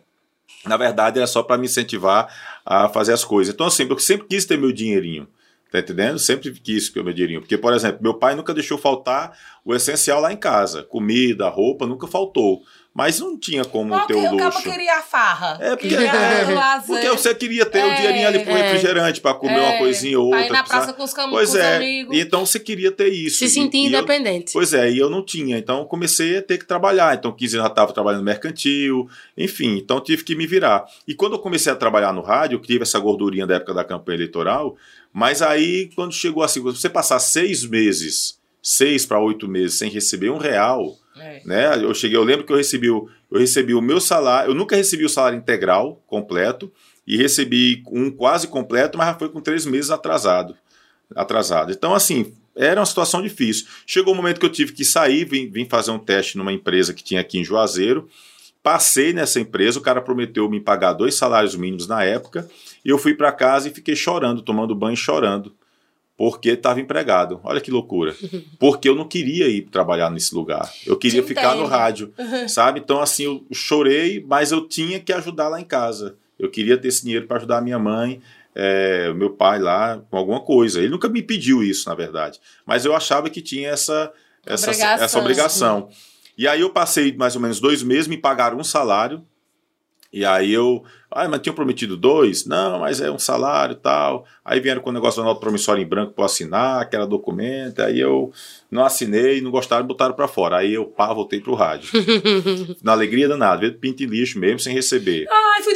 Na verdade, era só para me incentivar a fazer as coisas. Então, assim, eu sempre quis ter meu dinheirinho. Tá entendendo? Sempre quis ter meu dinheirinho. Porque, por exemplo, meu pai nunca deixou faltar o essencial lá em casa. Comida, roupa, nunca faltou. Mas não tinha como Porque ter o o cabo luxo. queria a farra. É, porque, queria é, o porque você queria ter o É, dinheirinho ali pro é. refrigerante, pra comer uma É, coisinha ou pra outra. ir na precisar- praça com os, cam- Pois com os é, amigos. então você queria ter isso. Se sentir e eu- independente. Pois é, e eu não tinha, então eu comecei a ter que trabalhar. Então, 15 anos eu estava trabalhando no mercantil, enfim, então tive que me virar. E quando eu comecei a trabalhar no rádio, eu tive essa gordurinha da época da campanha eleitoral, mas aí, quando chegou assim, você passar seis meses, seis para oito meses sem receber um real, É. né? Eu cheguei, eu lembro que eu recebi, eu recebi o meu salário, eu nunca recebi o salário integral, completo, e recebi um quase completo, mas foi com três meses atrasado. Atrasado. Então, assim, era uma situação difícil. Chegou o um momento que eu tive que sair, vim, vim fazer um teste numa empresa que tinha aqui em Juazeiro. Passei nessa empresa, o cara prometeu me pagar dois salários mínimos na época, e eu fui para casa e fiquei chorando, tomando banho chorando, porque estava empregado. Olha que loucura. Porque eu não queria ir trabalhar nesse lugar. Eu queria Te ficar no rádio, sabe? Então, assim, eu chorei, mas eu tinha que ajudar lá em casa. Eu queria ter esse dinheiro para ajudar a minha mãe, é, meu pai lá, com alguma coisa. Ele nunca me pediu isso, na verdade. Mas eu achava que tinha essa, essa, Obrigação. essa obrigação. E aí eu passei mais ou menos dois meses, me pagaram um salário. E aí eu. Ah, mas tinham prometido dois? Não, mas é um salário e tal. Aí vieram com o negócio da nota promissória em branco para assinar, que era documento. Aí eu não assinei, não gostaram, botaram para fora. Aí eu, pá, voltei pro rádio. Na alegria danada, pinto em lixo mesmo, sem receber. Ai, fui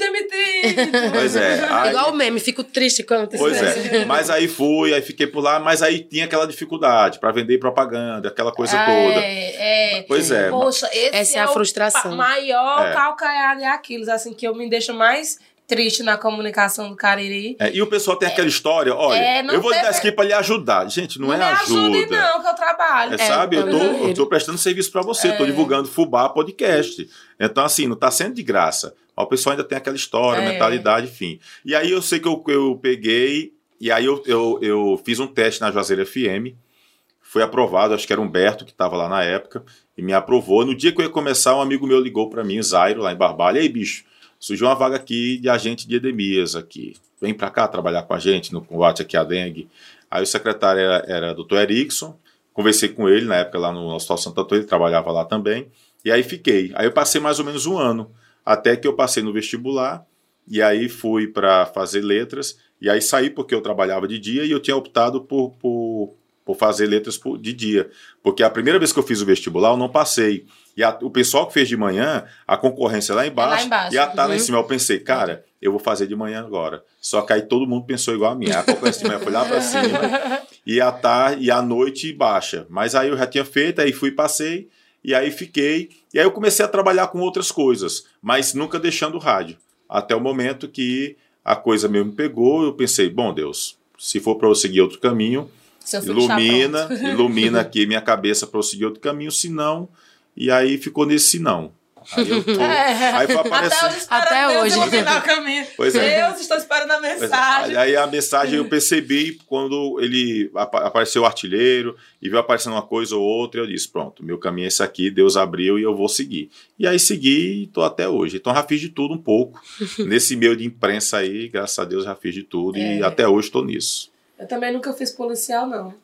Pois é. Aí, Igual o meme, fico triste quando tem Pois é, mas aí fui, aí fiquei por lá, mas aí tinha aquela dificuldade para vender propaganda, aquela coisa Ah, toda. É, é. Pois é. Poxa, esse Essa é a o frustração. pa- maior É. calcanhar de Aquiles, assim, que eu me deixo mais triste na comunicação do Cariri. É, e o pessoal tem aquela história, olha, É, não eu vou dar teve- isso aqui para lhe ajudar. Gente, não, é me ajuda. ajude, não, que eu trabalho. É, sabe, eu tô, é. eu tô prestando serviço para você, É. tô divulgando Fubá Podcast. Então, assim, não tá sendo de graça. Mas O pessoal ainda tem aquela história, É. mentalidade, enfim. E aí eu sei que eu, eu peguei, e aí eu, eu, eu fiz um teste na Juazeiro FM, foi aprovado, acho que era Humberto que estava lá na época, e me aprovou. No dia que eu ia começar, um amigo meu ligou para mim, o Zairo, lá em Barbalha, e aí, bicho, surgiu uma vaga aqui de agente de Edemias aqui. Vem para cá trabalhar com a gente no combate aqui à dengue. Aí o secretário era, era Dr. Erickson, conversei com ele na época lá no Hospital Santo Antônio, ele trabalhava lá também, e aí fiquei. Aí eu passei mais ou menos um ano, até que eu passei no vestibular, e aí fui para fazer letras, e aí saí porque eu trabalhava de dia e eu tinha optado por, por, por fazer letras por- de dia. Porque a primeira vez que eu fiz o vestibular, eu não passei. E a- o pessoal que fez de manhã, a concorrência lá embaixo, embaixo, e a tá lá em uhum. cima. Eu pensei, cara, eu vou fazer de manhã agora. Só que aí todo mundo pensou igual a mim. A concorrência de manhã foi lá para cima, e a tarde, e a noite baixa. Mas aí eu já tinha feito, aí fui, passei, e aí fiquei. E aí eu comecei a trabalhar com outras coisas, mas nunca deixando o rádio. Até o momento que a coisa mesmo me pegou, eu pensei, bom Deus, se for para eu seguir outro caminho, fechar, ilumina, ilumina aqui minha cabeça para eu seguir outro caminho, se não, e aí ficou nesse se não. Aí, eu tô, É. aí foi Até espero Até Deus hoje. Pois é. Deus, estou esperando a é. mensagem. Aí a mensagem eu percebi quando ele apa- apareceu o artilheiro e viu aparecendo uma coisa ou outra, eu disse: pronto, meu caminho é esse aqui, Deus abriu e eu vou seguir. E aí segui e tô até hoje. Então já fiz de tudo um pouco. Nesse meio de imprensa aí, graças a Deus já fiz de tudo e É. até hoje estou nisso. Eu também nunca fiz policial, não.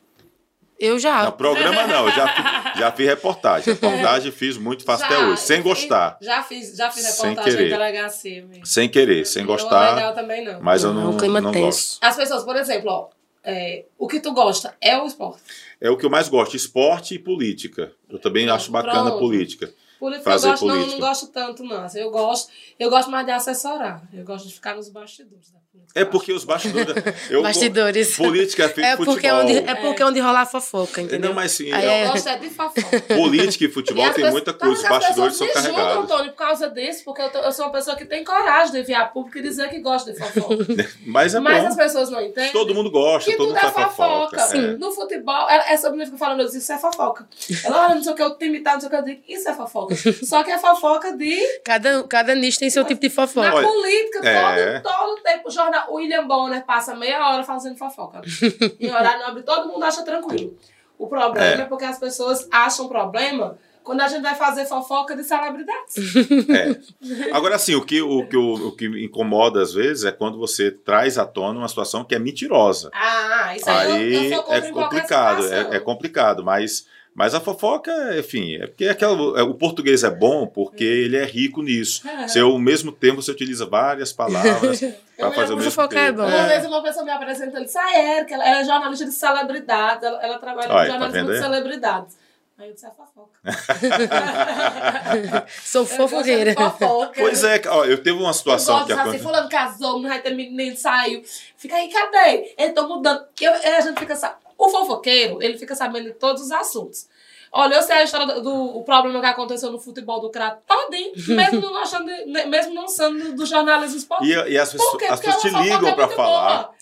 Eu já. Não, programa não, eu já, fi- já fiz reportagem. Reportagem fiz muito, faço até Já, eu fiz- gostar. Já fiz, já fiz Sem reportagem querer. em delegacia. mesmo. Sem querer, sem Não é gostar, legal também, não. mas eu Não, não, clima não gosto. As pessoas, por exemplo, ó, é, o que tu gosta é o esporte. É o que eu mais gosto, esporte e política. Eu também acho bacana pronto. política. Política Fazer eu gosto, não, política. não gosto tanto, não. Assim, eu, gosto, eu gosto mais de assessorar. Eu gosto de ficar nos bastidores da política. É porque os bastidores. Eu, Bastidores. Política é feito É porque, futebol. onde, é porque onde rolar fofoca, entendeu? Não, mas sim, Aí eu- é- Eu gosto é de fofoca. política e E futebol as tem pessoas- muita coisa. Os as bastidores são carregados. Antônio, por causa disso, porque eu, tô- eu sou uma pessoa que tem coragem de vir a público e dizer que gosta de fofoca. Mas é Mas bom. as pessoas não entendem. Todo mundo gosta, que todo tudo mundo é fofoca. fofoca. É. No futebol, ela- essa menina fica falando, isso é fofoca. Ela, olha, não sei o que, eu tenho imitado, não sei o que, eu digo, isso é fofoca. Só que é fofoca de. Cada, cada nicho tem seu tipo de fofoca. Na política, é. todo, todo tempo. O jornal, o William Bonner passa meia hora fazendo fofoca. em horário nobre, todo mundo acha tranquilo. O problema é. É. porque as pessoas acham problema quando a gente vai fazer fofoca de celebridades. É. Agora, assim, o que, o, que, o, o que incomoda às vezes é quando você traz à tona uma situação que é mentirosa. Ah, isso aí, eu, Aí eu sou contra é complicado, é, é complicado, mas, Mas a fofoca, enfim, é porque aquela, é, o português é bom porque ele é rico nisso. Você, ao mesmo tempo, você utiliza várias palavras para fazer o mesmo fofocar é bom. Uma vez uma pessoa me apresentou, ele disse, ah, é, que ela, ela é jornalista de celebridades, ela, ela trabalha Olha, com tá jornalismo vendo de celebridades. Aí eu disse, é fofoca. Sou fofoqueira. Eu fofoca. Pois é, ó, eu teve uma Eu situação gosto que de assim, aconteceu. fulano casou, não vai ter menino, saiu. Fica aí, cadê? Ele tô mudando. Eu- a gente fica sa- O fofoqueiro, ele fica sabendo de todos os assuntos. Olha, eu sei a história do, o problema que aconteceu no futebol do crato todinho, mesmo não achando, ne- mesmo não sendo do jornalismo esportivo. E, e as, pessoas, Por quê? as pessoas te ligam é para falar. boa.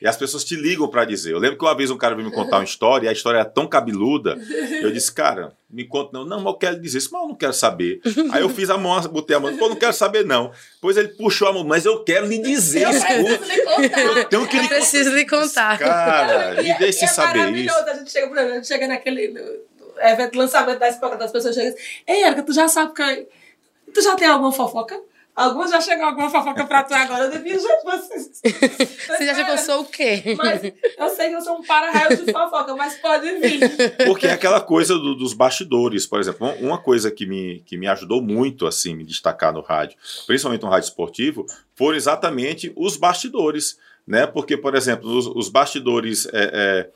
E as pessoas te ligam para dizer. Eu lembro que uma vez um cara veio me contar uma história e a história era tão cabeluda. Eu disse, cara, me conta não. Não, mas eu quero dizer isso, mas eu não quero saber. Aí eu fiz a mão, botei a mão, pô, não quero saber não. Depois ele puxou a mão, mas eu quero lhe dizer, Eu escuta. preciso lhe contar. Eu tenho que Eu lhe preciso lhe contar. Cara, E me é- deixe e é saber maravilhoso. isso. A gente chega, por exemplo, a gente chega naquele evento de lançamento da escola das pessoas chegam assim, Ei, Erika, tu já sabe que. Tu já tem alguma fofoca? Algumas já chegou alguma fofoca pra tu agora. Eu devia, vocês. Você já que eu sou o quê? Mas eu sei que eu sou um para-raio de fofoca, mas pode vir. Porque é aquela coisa do- dos bastidores, por exemplo. Um- Uma coisa que me, que me ajudou muito, assim, me destacar no rádio, principalmente no rádio esportivo, foram exatamente os bastidores, né? Porque, por exemplo, os, os bastidores... É,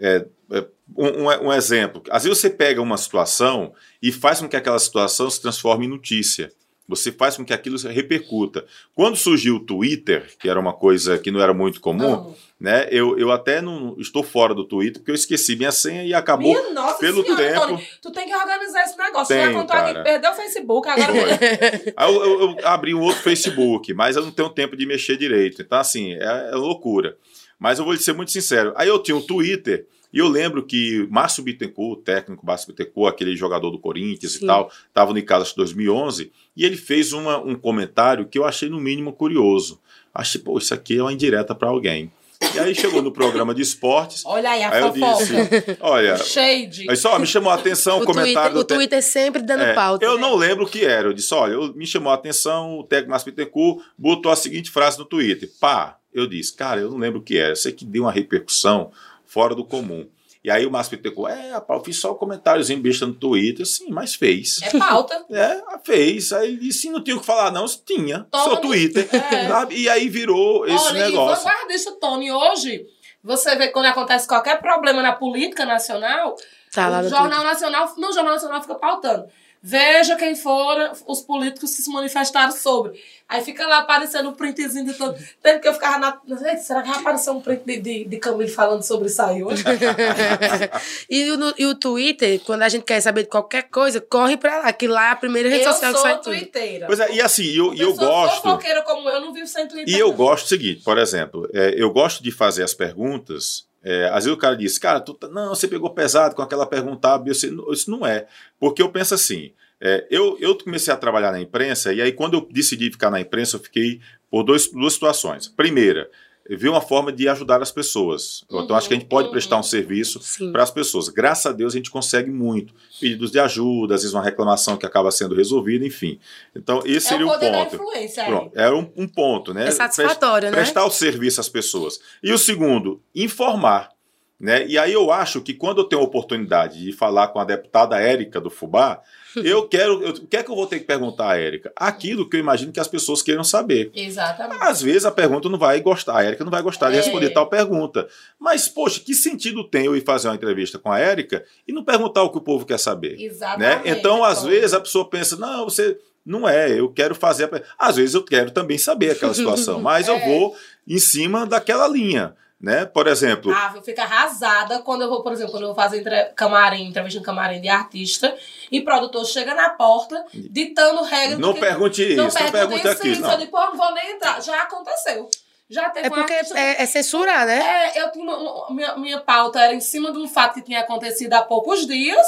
é, é, é, um, um- exemplo. Às vezes você pega uma situação e faz com que aquela situação se transforme em notícia. Você faz com que aquilo se repercuta. Quando surgiu o Twitter, que era uma coisa que não era muito comum, Amo. né? Eu, eu até não estou fora do Twitter porque eu esqueci minha senha e acabou Minha nossa pelo senhora, tempo. Tu tem que organizar esse negócio. Tenho, já contou aqui perdeu o Facebook, agora Aí eu, eu- eu abri um outro Facebook, mas eu não tenho tempo de mexer direito. Então, assim, é, é loucura. Mas eu vou lhe ser muito sincero. Aí eu tinha um Twitter e eu lembro que Márcio Bittencourt, o técnico Márcio Bittencourt, aquele jogador do Corinthians Sim. e tal, estava no Icasa de 2011, e ele fez uma- um comentário que eu achei no mínimo curioso. Achei, pô, isso aqui é uma indireta para alguém. E aí chegou no programa de esportes, Olha aí a aí eu disse, olha, Shade. aí só me chamou a atenção o, O comentário Twitter, do o te- Twitter sempre dando é, pauta. Eu não lembro o que era. Eu disse: olha, eu- me chamou a atenção, o técnico Márcio Bittencourt botou a seguinte frase no Twitter. Pá, eu disse, cara, eu não lembro o que era. Eu sei que deu uma repercussão fora do comum. E aí o Márcio Bittencourt, é, rapaz, eu fiz só um comentáriozinho besta no Twitter. Sim, mas fez. É pauta. É, fez. Aí ele disse, não tinha o que falar, não. Tinha. Toma no- Twitter. É. E aí virou esse Olha, negócio. e vanguardista Tony, hoje, você vê quando acontece qualquer problema na política nacional, Tá lá o no Jornal Nacional, no Jornal Nacional fica pautando. Veja quem foram os políticos que se manifestaram sobre. Aí fica lá aparecendo um printzinho de todo. Tanto que eu ficava na. Será que vai aparecer um print de, de, de Camille falando sobre isso aí hoje? e, o, no- e o Twitter, quando a gente quer saber de qualquer coisa, corre pra lá, que lá é a primeira rede eu social que sou sai tudo. twitteira. Pois é, e assim, eu, eu gosto. como eu, não vivo sem Twitter. E eu não. gosto do seguinte, por exemplo, é, eu gosto de fazer as perguntas. É, às vezes o cara diz, cara, tu tá- não, você pegou pesado com aquela pergunta, Isso não é. Porque eu penso assim, é, eu, eu comecei a trabalhar na imprensa, e aí quando eu decidi ficar na imprensa, eu fiquei por dois, duas situações. Primeira, vi uma forma de ajudar as pessoas. Então acho que a gente pode Uhum, prestar um serviço Sim. para as pessoas. Graças a Deus a gente consegue muito. Pedidos de ajuda, às vezes uma reclamação que acaba sendo resolvida, enfim. Então esse É seria o um ponto. influência aí. Pronto, era um, um ponto, né? É satisfatório, né? Prestar o serviço às pessoas. E o segundo, informar. Né? E aí eu acho que quando eu tenho a oportunidade de falar com a deputada Érica do Fubá, eu quero. eu- o que é que eu vou ter que perguntar à Érica? Aquilo que eu imagino que as pessoas queiram saber. Exatamente. Às vezes a pergunta não vai gostar, a Érica não vai gostar de É. responder tal pergunta. Mas, poxa, que sentido tem eu ir fazer uma entrevista com a Érica e não perguntar o que o povo quer saber? Exatamente. né? Então, às vezes, a pessoa pensa, não, você. Não é, eu quero fazer. A... pe-". Às vezes eu quero também saber aquela situação, mas eu É. vou em cima daquela linha. Né? Por exemplo, Ah, eu fico arrasada quando eu vou, por exemplo, quando eu vou fazer entre... camarim, entrevista em camarim de artista, e produtor chega na porta, ditando regras. não que- pergunte isso, não, pergunte aquilo. isso. Eu Não. digo, pô, não vou nem entrar. Já aconteceu. Já teve É uma porque artista- é, é censurar, né? É, eu tinha minha, minha pauta era em cima de um fato que tinha acontecido há poucos dias.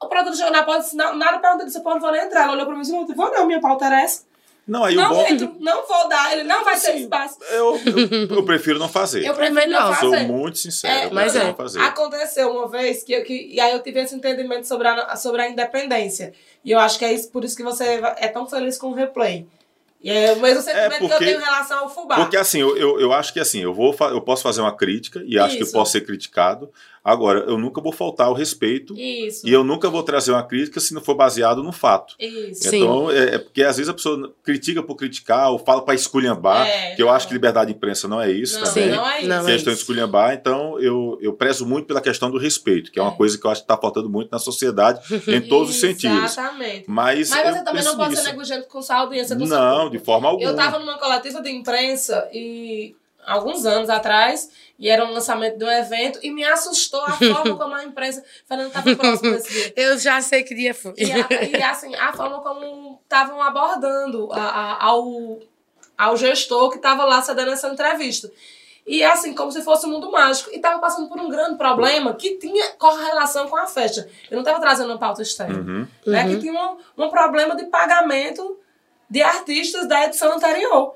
O produtor chegou na porta e disse, não, nada pergunta disse, pô, não vou nem entrar. Ela olhou pra mim e disse, não, vou não, minha pauta era essa. Não, aí o não bom. entro, não vou dar. Ele não vai ter Sim. espaço. Eu, eu, eu prefiro não fazer. Eu prefiro não melhor. Sou fazer. muito sincero. É, eu mas é. não fazer. Aconteceu uma vez que, eu- que e aí eu tive esse entendimento sobre a, sobre a independência. E eu acho que é isso, por isso que você é tão feliz com o replay. E é o mesmo sentimento que eu porque- tenho em relação ao fubá. Porque assim, eu, eu, eu acho que assim, eu, vou, eu posso fazer uma crítica e acho que eu Isso. posso ser criticado. Agora, eu nunca vou faltar ao respeito Isso. e eu nunca vou trazer uma crítica se não for baseado no fato. Isso. Sim. Então, é, é porque às vezes a pessoa critica por criticar ou fala para esculhambar, É, que eu não. acho que liberdade de imprensa não é isso Não, também. não é isso. Não, é questão de esculhambar, então eu, eu prezo muito pela questão do respeito, que é uma É. coisa que eu acho que está faltando muito na sociedade, em todos os sentidos. Exatamente. Mas, Mas você também não pode nisso. ser negligente com sua audiência. com seu Não, de forma alguma. Eu tava numa coletiva de imprensa e alguns anos atrás, e era um lançamento de um evento, e me assustou a forma como a imprensa. Fernando estava próximo desse dia. Eu já sei que dia foi. E, a- e, assim, a forma como estavam abordando a- a- ao, ao gestor que estava lá cedendo essa entrevista. E assim, como se fosse um mundo mágico. E estava passando por um grande problema que tinha correlação com a festa. Eu não estava trazendo uma pauta externa Uhum. né, Uhum. que tinha um, um problema de pagamento de artistas da edição anterior.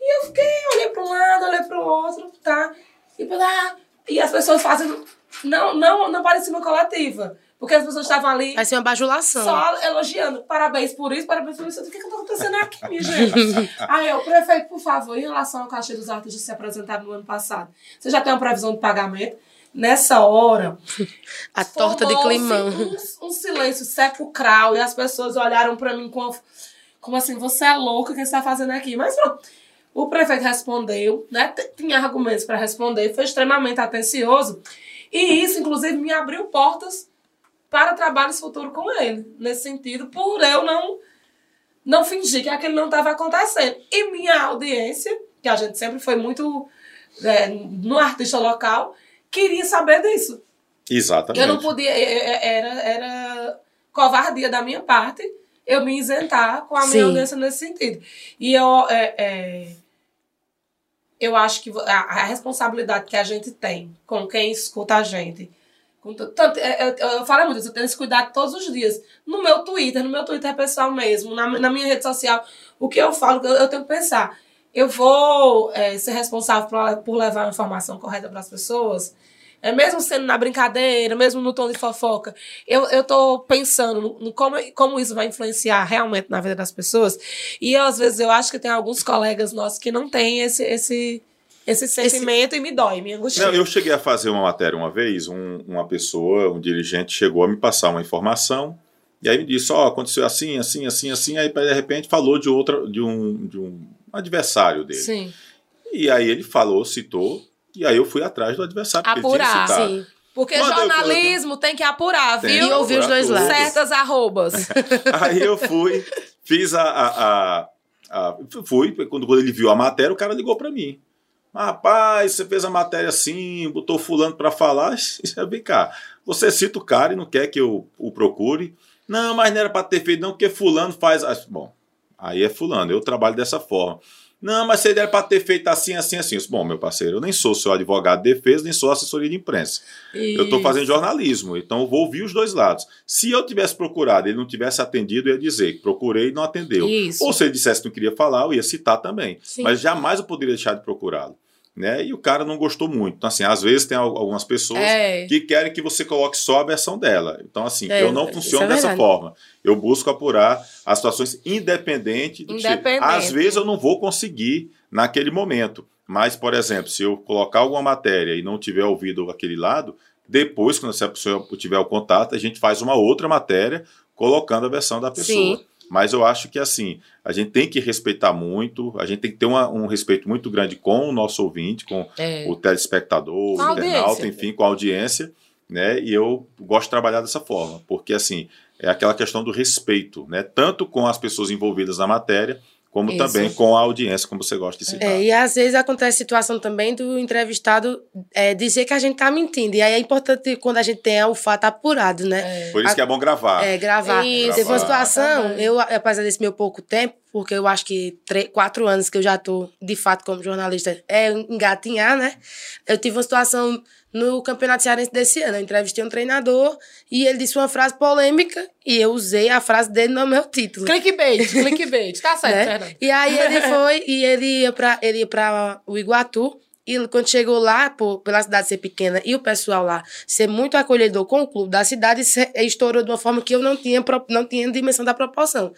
E eu fiquei, olhei para um lado, olhei para o outro, tá? E, lá, e as pessoas fazem. Não, não, não parecia uma coletiva. Porque as pessoas estavam ali Vai ser uma bajulação. só elogiando. Parabéns por isso, parabéns por isso. O que que tá acontecendo aqui, minha gente? Aí eu, prefeito, por favor, em relação ao cachê dos artistas que se apresentaram no ano passado, você já tem uma previsão de pagamento? Nessa hora, A torta de climão. Um, um silêncio sepulcral e as pessoas olharam pra mim com como assim, você é louca, o que você tá fazendo aqui? Mas pronto. O prefeito respondeu, né? Tinha argumentos para responder, foi extremamente atencioso. E isso, inclusive, me abriu portas para trabalhos futuros com ele. Nesse sentido, por eu não, não fingir que aquilo não estava acontecendo. E minha audiência, que a gente sempre foi muito é, no artista local, queria saber disso. Exatamente. Eu não podia, era, era covardia da minha parte eu me isentar com a minha Sim. audiência nesse sentido. E eu, é, é, eu acho que a, a responsabilidade que a gente tem com quem escuta a gente. Com tanto, é, é, eu falo muito, isso, eu tenho esse cuidado todos os dias. No meu Twitter, no meu Twitter pessoal mesmo, na, na minha rede social, o que eu falo, eu, eu tenho que pensar. Eu vou é, ser responsável por, por levar a informação correta para as pessoas. É, mesmo sendo na brincadeira, mesmo no tom de fofoca, eu, eu tô pensando no, no como, como isso vai influenciar realmente na vida das pessoas. E eu, às vezes eu acho que tem alguns colegas nossos que não têm esse, esse, esse sentimento e me dói, me angustia. Não, eu cheguei a fazer uma matéria uma vez, um- uma pessoa, um dirigente chegou a me passar uma informação e aí me disse, ó, aconteceu assim, assim, assim, assim, aí de repente falou de outra, de um, de um adversário dele. Sim. E aí ele falou, citou, e aí eu fui atrás do adversário. Apurar. Sim. Porque Quando eu- jornalismo tem que apurar, Tem viu? E ouvir os dois lados. Certas arrobas. Aí eu fui, fiz a. a, a- a- fui, quando, quando ele viu a matéria, o cara ligou pra mim. Rapaz, você fez a matéria assim, botou fulano pra falar. Vem cá, você cita o cara e não quer que eu o procure. Não, mas não era pra ter feito, não, porque fulano faz. Bom, aí é fulano, eu trabalho dessa forma. Não, mas você era para ter feito assim, assim, assim. Bom, meu parceiro, eu nem sou seu advogado de defesa, nem sou assessoria de imprensa. Eu estou fazendo jornalismo, então eu vou ouvir os dois lados. Se eu tivesse procurado e ele não tivesse atendido, eu ia dizer que procurei e não atendeu. Isso. Ou se ele dissesse que não queria falar, eu ia citar também. Sim. Mas jamais eu poderia deixar de procurá-lo. Né? E o cara não gostou muito. Então, assim, às vezes tem al- algumas pessoas É. que querem que você coloque só a versão dela. Então, assim, É, eu não isso funciono é dessa forma. Eu busco apurar as situações independente do tipo. Independente. Às vezes eu não vou conseguir naquele momento. Mas, por exemplo, se eu colocar alguma matéria e não tiver ouvido aquele lado, depois, quando essa pessoa tiver o contato, a gente faz uma outra matéria colocando a versão da pessoa. Sim. Mas eu acho que assim, a gente tem que respeitar muito, a gente tem que ter uma- um respeito muito grande com o nosso ouvinte, com É. o telespectador, Com o internauta, enfim, com a audiência, né? E eu gosto de trabalhar dessa forma, porque assim, é aquela questão do respeito, né? Tanto com as pessoas envolvidas na matéria, como Isso. também com a audiência, como você gosta de citar. É, e às vezes acontece situação também do entrevistado é, dizer que a gente tá mentindo. E aí é importante quando a gente tem o fato apurado, né? Por isso que é bom gravar. É, gravar. Isso, Teve uma situação, eu, apesar desse meu pouco tempo, porque eu acho que três, quatro anos que eu já tô, de fato, como jornalista, é engatinhar, né? Eu tive uma situação no Campeonato Cearense desse ano. Eu entrevistei um treinador e ele disse uma frase polêmica e eu usei a frase dele no meu título. Clickbait, clickbait. Tá certo, né? Fernando. E aí ele foi e ele ia pra, ele ia pra o Iguatu. E quando chegou lá, por, pela cidade ser pequena e o pessoal lá ser muito acolhedor com o clube da cidade, estourou de uma forma que eu não tinha, não tinha dimensão da proporção.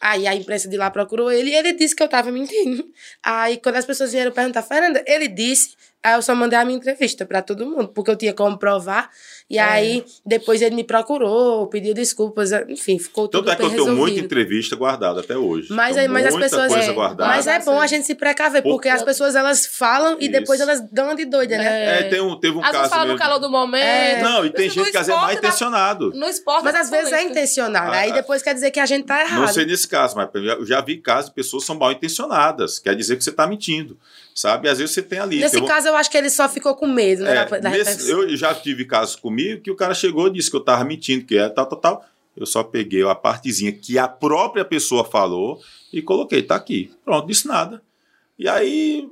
Aí a imprensa de lá procurou ele e ele disse que eu tava mentindo. Aí quando as pessoas vieram perguntar, Fernanda, ele disse, Aí eu só mandei a minha entrevista pra todo mundo, porque eu tinha como provar. E É. aí, depois ele me procurou, pediu desculpas, enfim, ficou tudo Tanto é que eu bem tenho muita entrevista guardada até hoje. Mas, aí, mas as pessoas. Coisa é, guardada. mas é bom a gente se precaver, Por- porque as pessoas elas falam e Isso. depois elas dão de doida, né? É, tem um, teve um Às caso fala no mesmo. calor do momento. É. Não, e tem gente no que às vezes é mal intencionado. No esporte. Mas às vezes é intencional. Ah, aí ah. depois quer dizer que a gente tá errado. Não sei nesse caso, mas eu já- eu já vi casos de pessoas que são mal intencionadas. Quer dizer que você está mentindo. Sabe? Às vezes você tem ali. Nesse tem um- caso, eu acho que ele só ficou com medo, né? É, da, da nesse- eu já tive casos comigo que o cara chegou e disse que eu tava mentindo, que é tal, tal, tal. Eu só peguei a partezinha que a própria pessoa falou e coloquei, tá aqui. Pronto, disse nada. E aí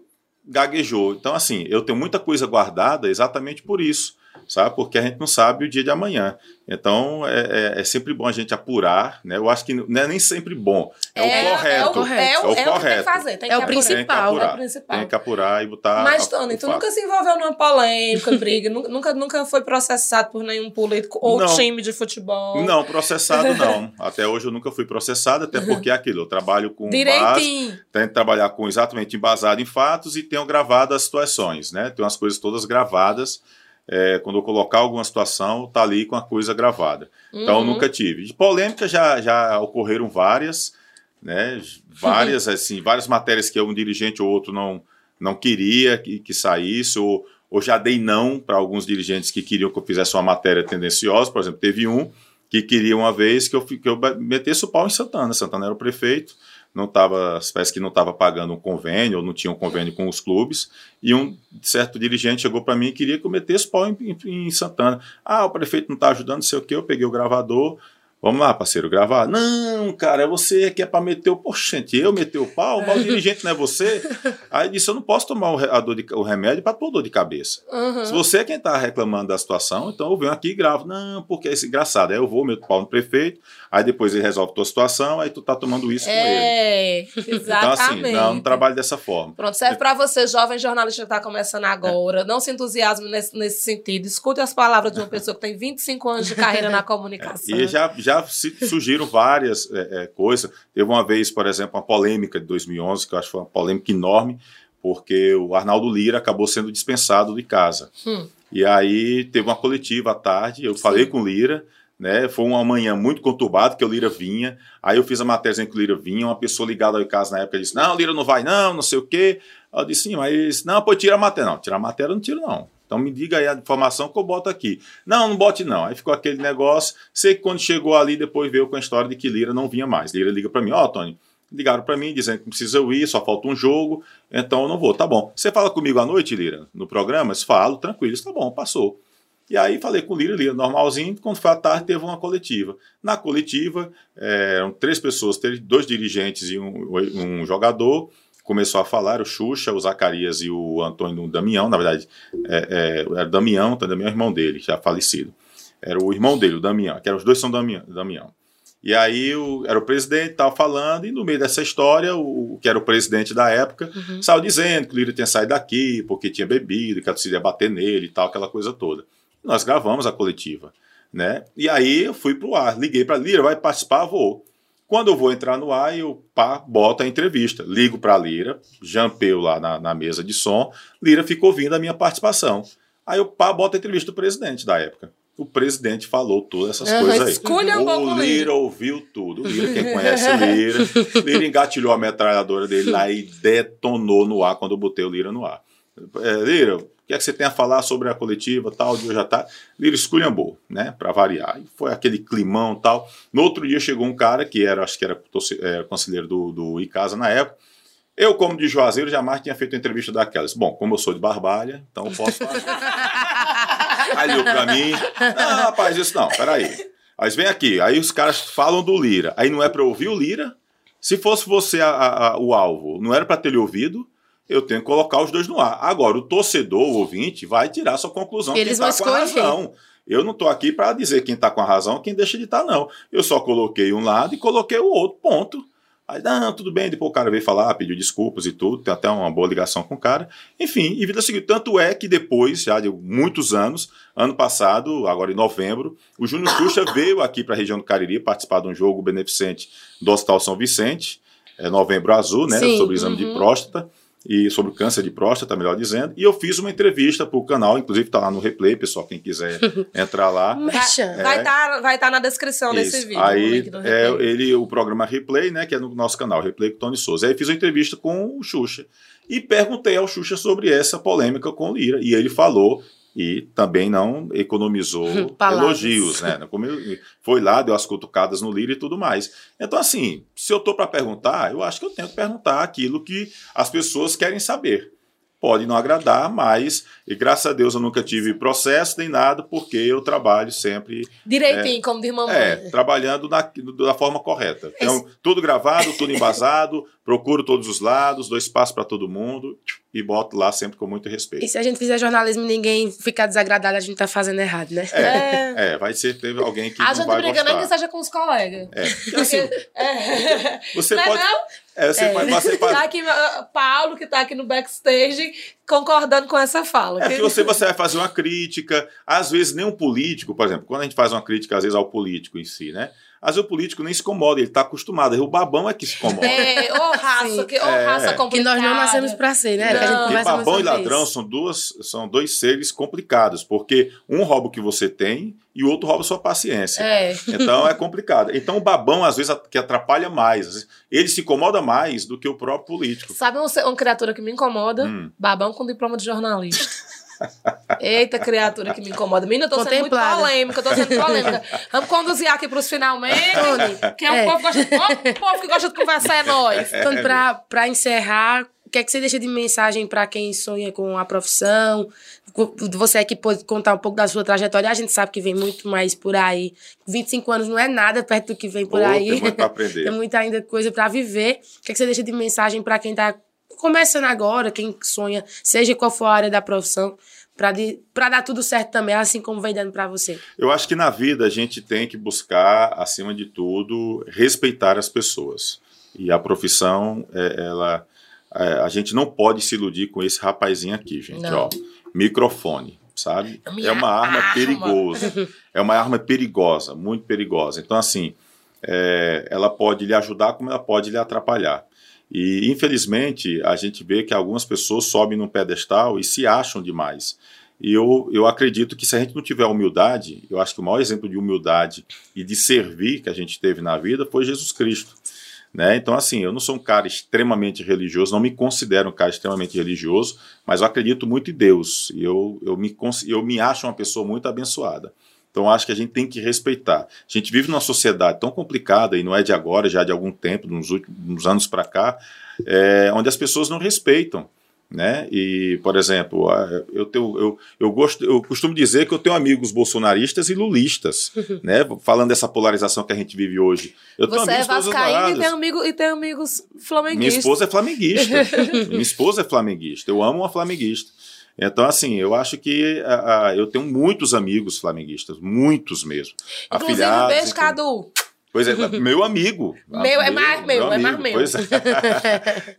gaguejou. Então, assim, eu tenho muita coisa guardada exatamente por isso, sabe? Porque a gente não sabe o dia de amanhã. Então, é, é- é sempre bom a gente apurar, né? Eu acho que não é nem sempre bom. É, o correto. É o, é o, É o é o que tem que correto. fazer. Tem É o que principal. Tem que apurar. É o principal. Tem que apurar e botar. Mas, Tony, tu fato. nunca se envolveu numa polêmica, briga, nu- nunca, nunca foi processado por nenhum político ou Não. time de futebol. Não, processado não. Até hoje eu nunca fui processado, até porque é aquilo, eu trabalho com base, Direitinho. tento trabalhar com exatamente embasado em fatos e tenho gravado as situações, né? Tenho as coisas todas gravadas. É, quando eu colocar alguma situação, tá ali com a coisa gravada. Então, eu Uhum. nunca tive. De polêmica já, já ocorreram várias, né? Várias, assim, várias matérias que um dirigente ou outro não, não queria que, que saísse, ou, ou já dei não para alguns dirigentes que queriam que eu fizesse uma matéria tendenciosa. Por exemplo, teve um que queria uma vez que eu, que eu metesse o pau em Santana. Santana era o prefeito, não tava, parece que não estava pagando um convênio, ou não tinha um convênio com os clubes, e um certo dirigente chegou para mim e queria que eu metesse pau em, em- em Santana. Ah, o prefeito não está ajudando, não sei o que, eu peguei o gravador, vamos lá, parceiro, gravar. Não, cara, é você que é para meter o... Poxa, gente, eu meter o pau? O dirigente não é você? Aí disse, eu não posso tomar o, a dor de- o remédio para tua dor de cabeça. Uhum. Se você é quem está reclamando da situação, então eu venho aqui e gravo. Não, porque é esse engraçado. Aí eu vou, meto o pau no prefeito, aí depois ele resolve a tua situação, aí tu tá tomando isso com ele. É, Então, exatamente. assim, não, não trabalho dessa forma. Pronto, serve pra você, jovem jornalista que tá começando agora. Não se entusiasme nesse, nesse sentido. Escute as palavras de uma pessoa que tem 25 anos de carreira na comunicação. E já, já se- surgiram várias é, é, coisas. Teve uma vez, por exemplo, uma polêmica de 2011, que eu acho que foi uma polêmica enorme, porque o Arnaldo Lira acabou sendo dispensado de casa. Hum. E aí teve uma coletiva à tarde, eu falei com o Lira, né? Foi uma manhã muito conturbada, que o Lira vinha. Aí eu fiz a matéria dizendo que o Lira vinha, uma pessoa ligada ao casa na época disse: Não, o Lira não vai, não, não sei o quê. Eu disse, sim, mas não, pô, tira a matéria. Não, tirar a matéria eu não tiro, não. Então me diga aí a informação que eu boto aqui. Não, não bote não. Aí ficou aquele negócio. Sei que quando chegou ali, depois veio com a história de que Lira não vinha mais. Lira liga para mim, ó, Tony, ligaram para mim dizendo que precisa eu ir, só falta um jogo, então eu não vou. Tá bom. Você fala comigo à noite, Lira, no programa? Eu falo, tranquilo. Tá bom, passou. E aí falei com o Lira, Lira, normalzinho. Quando foi à tarde, teve uma coletiva. Na coletiva, eh, eram três pessoas, dois dirigentes e um, um jogador. Começou a falar o Xuxa, o Zacarias e o Antônio Damião. Na verdade, é, é, era Damião, então Damião é o irmão dele, já falecido. Era o irmão dele, o Damião, que eram os dois são Damião. Damião. E aí o, era o presidente estava falando, e no meio dessa história, o, o que era o presidente da época, Uhum. saiu dizendo que o Lira tinha saído daqui porque tinha bebido, que a torcida ia bater nele e tal, aquela coisa toda. Nós gravamos a coletiva, né? E aí eu fui pro ar, liguei para Lira, vai participar, vou. Quando eu vou entrar no ar, eu pá, boto a entrevista. Ligo para Lira, jampeu lá na, na mesa de som, Lira ficou ouvindo a minha participação. Aí eu pá, boto a entrevista do presidente da época. O presidente falou todas essas coisas aí. esculhambou com o o Lira ouviu tudo. O Lira, quem conhece o Lira, Lira engatilhou a metralhadora dele lá e detonou no ar quando eu botei o Lira no ar. É, Lira, o que é que você tem a falar sobre a coletiva tal, de hoje à tarde? Lira esculhambou, né, para variar. E foi aquele climão tal. No outro dia chegou um cara que era, acho que era, era conselheiro do, do Icasa na época. Eu, como de Juazeiro, jamais tinha feito entrevista daquelas. Bom, como eu sou de Barbalha, então eu posso fazer. Aí olhou pra mim. Não, rapaz, isso não, peraí. Aí vem aqui, aí os caras falam do Lira. Aí não é pra ouvir o Lira? Se fosse você a- a- o alvo, não era pra ter lhe ouvido? Eu tenho que colocar os dois no ar. Agora, o torcedor, o ouvinte, vai tirar sua conclusão. Eles quem tá vão com a razão. Eu não tô aqui pra dizer quem tá com a razão, quem deixa de estar, não. Eu só coloquei um lado e coloquei o outro, ponto. Aí, não, tudo bem, depois o cara veio falar, pediu desculpas e tudo, tem até uma boa ligação com o cara. Enfim, e vida seguinte. Tanto é que depois, já de muitos anos, ano passado, agora em novembro, o Júnior Xuxa veio aqui para a região do Cariri participar de um jogo beneficente do Hospital São Vicente, é, Novembro Azul, né, Sim, sobre exame de uhum. próstata. E sobre o câncer de próstata, melhor dizendo, e eu fiz uma entrevista para o canal, inclusive está lá no replay, pessoal, quem quiser entrar lá. Merchan. Vai estar vai tá na descrição Isso. desse vídeo. o Aí do é, ele, o programa Replay, né, que é no nosso canal, Replay com Tony Souza. Aí fiz uma entrevista com o Xuxa e perguntei ao Xuxa sobre essa polêmica com o Lira. E ele falou e também não economizou Palavras. elogios, né? Foi lá, deu as cutucadas no Lira e tudo mais. Então, assim, se eu tô para perguntar, eu acho que eu tenho que perguntar aquilo que as pessoas querem saber. Pode não agradar, mas, e graças a Deus eu nunca tive processo nem nada, porque eu trabalho sempre Direitinho, como diz mamãe. é, trabalhando na, da forma correta. Então, tudo gravado, tudo embasado, procuro todos os lados, dou espaço para todo mundo e boto lá sempre com muito respeito. E se a gente fizer jornalismo e ninguém ficar desagradado, a gente tá fazendo errado, né? É. É, vai ser teve alguém que A não gente vai briga nem que gostar. seja com os colegas. É. Porque, Assim, é. você Não é pode, não? É, você faz, você Tá aqui, Paulo, que tá aqui no backstage, concordando com essa fala. É Que- que você, você vai fazer uma crítica, às vezes nem um político, por exemplo, quando a gente faz uma crítica, às vezes, ao político em si, né? Às vezes o político nem se incomoda, ele está acostumado. Aí o babão é que se incomoda. É, ô raça, que, ô É. raça Que complicada. nós não nascemos pra ser, né? Que a gente Não. Porque conversa muito babão e ladrão isso. são, duas, são dois seres complicados, porque um rouba o que você tem e o outro rouba a sua paciência. É. Então é complicado. Então o babão, às vezes, que atrapalha mais. Ele se incomoda mais do que o próprio político. Sabe um- uma criatura que me incomoda? Hum. Babão com diploma de jornalista. Eita, criatura que me incomoda. Menina, eu tô sendo muito polêmica, eu tô sendo polêmica. Vamos conduzir aqui pros finalmente. Que é um É. povo, que gosta, o povo que gosta de conversar, é nós. Então, pra, pra encerrar, o que é que você deixa de mensagem pra quem sonha com a profissão? Você aqui pode contar um pouco da sua trajetória. A gente sabe que vem muito mais por aí. 25 anos não é nada perto do que vem por Ou aí. tem muito para aprender. Tem muita ainda coisa pra viver. O que é que você deixa de mensagem pra quem tá começando agora, quem sonha, seja qual for a área da profissão, pra dar tudo certo também, assim como vem dando pra você? Eu acho que na vida a gente tem que buscar, acima de tudo, respeitar as pessoas. E a profissão, é, ela, é, a gente não pode se iludir com esse rapazinho aqui, gente. Não. Ó, microfone, sabe? Minha É uma arma arma. perigosa. É uma arma perigosa, muito perigosa. Então, assim, é, ela pode lhe ajudar como ela pode lhe atrapalhar. E, infelizmente, a gente vê que algumas pessoas sobem num pedestal e se acham demais. E eu, eu acredito que se a gente não tiver humildade, eu acho que o maior exemplo de humildade e de servir que a gente teve na vida foi Jesus Cristo. Né? Então, assim, eu não sou um cara extremamente religioso, não me considero um cara extremamente religioso, mas eu acredito muito em Deus. E eu, eu, me, eu me acho uma pessoa muito abençoada. Então, acho que a gente tem que respeitar. A gente vive numa sociedade tão complicada, e não é de agora, já de algum tempo, nos últimos anos para cá, é, onde as pessoas não respeitam. Né? E, por exemplo, eu, tenho, eu, eu, gosto, eu costumo dizer que eu tenho amigos bolsonaristas e lulistas, né? falando dessa polarização que a gente vive hoje. Eu tenho Você é vascaíno e tem, amigo, e tem amigos Minha flamenguistas. esposa é flamenguista. Minha esposa é flamenguista. Eu amo uma flamenguista. Então, assim, eu acho que ah, ah, eu tenho muitos amigos flamenguistas, muitos mesmo. Inclusive, Afilhados, beijo. Cadu. Pois é, meu amigo. Meu é mais meu, é mais meu. Pois é.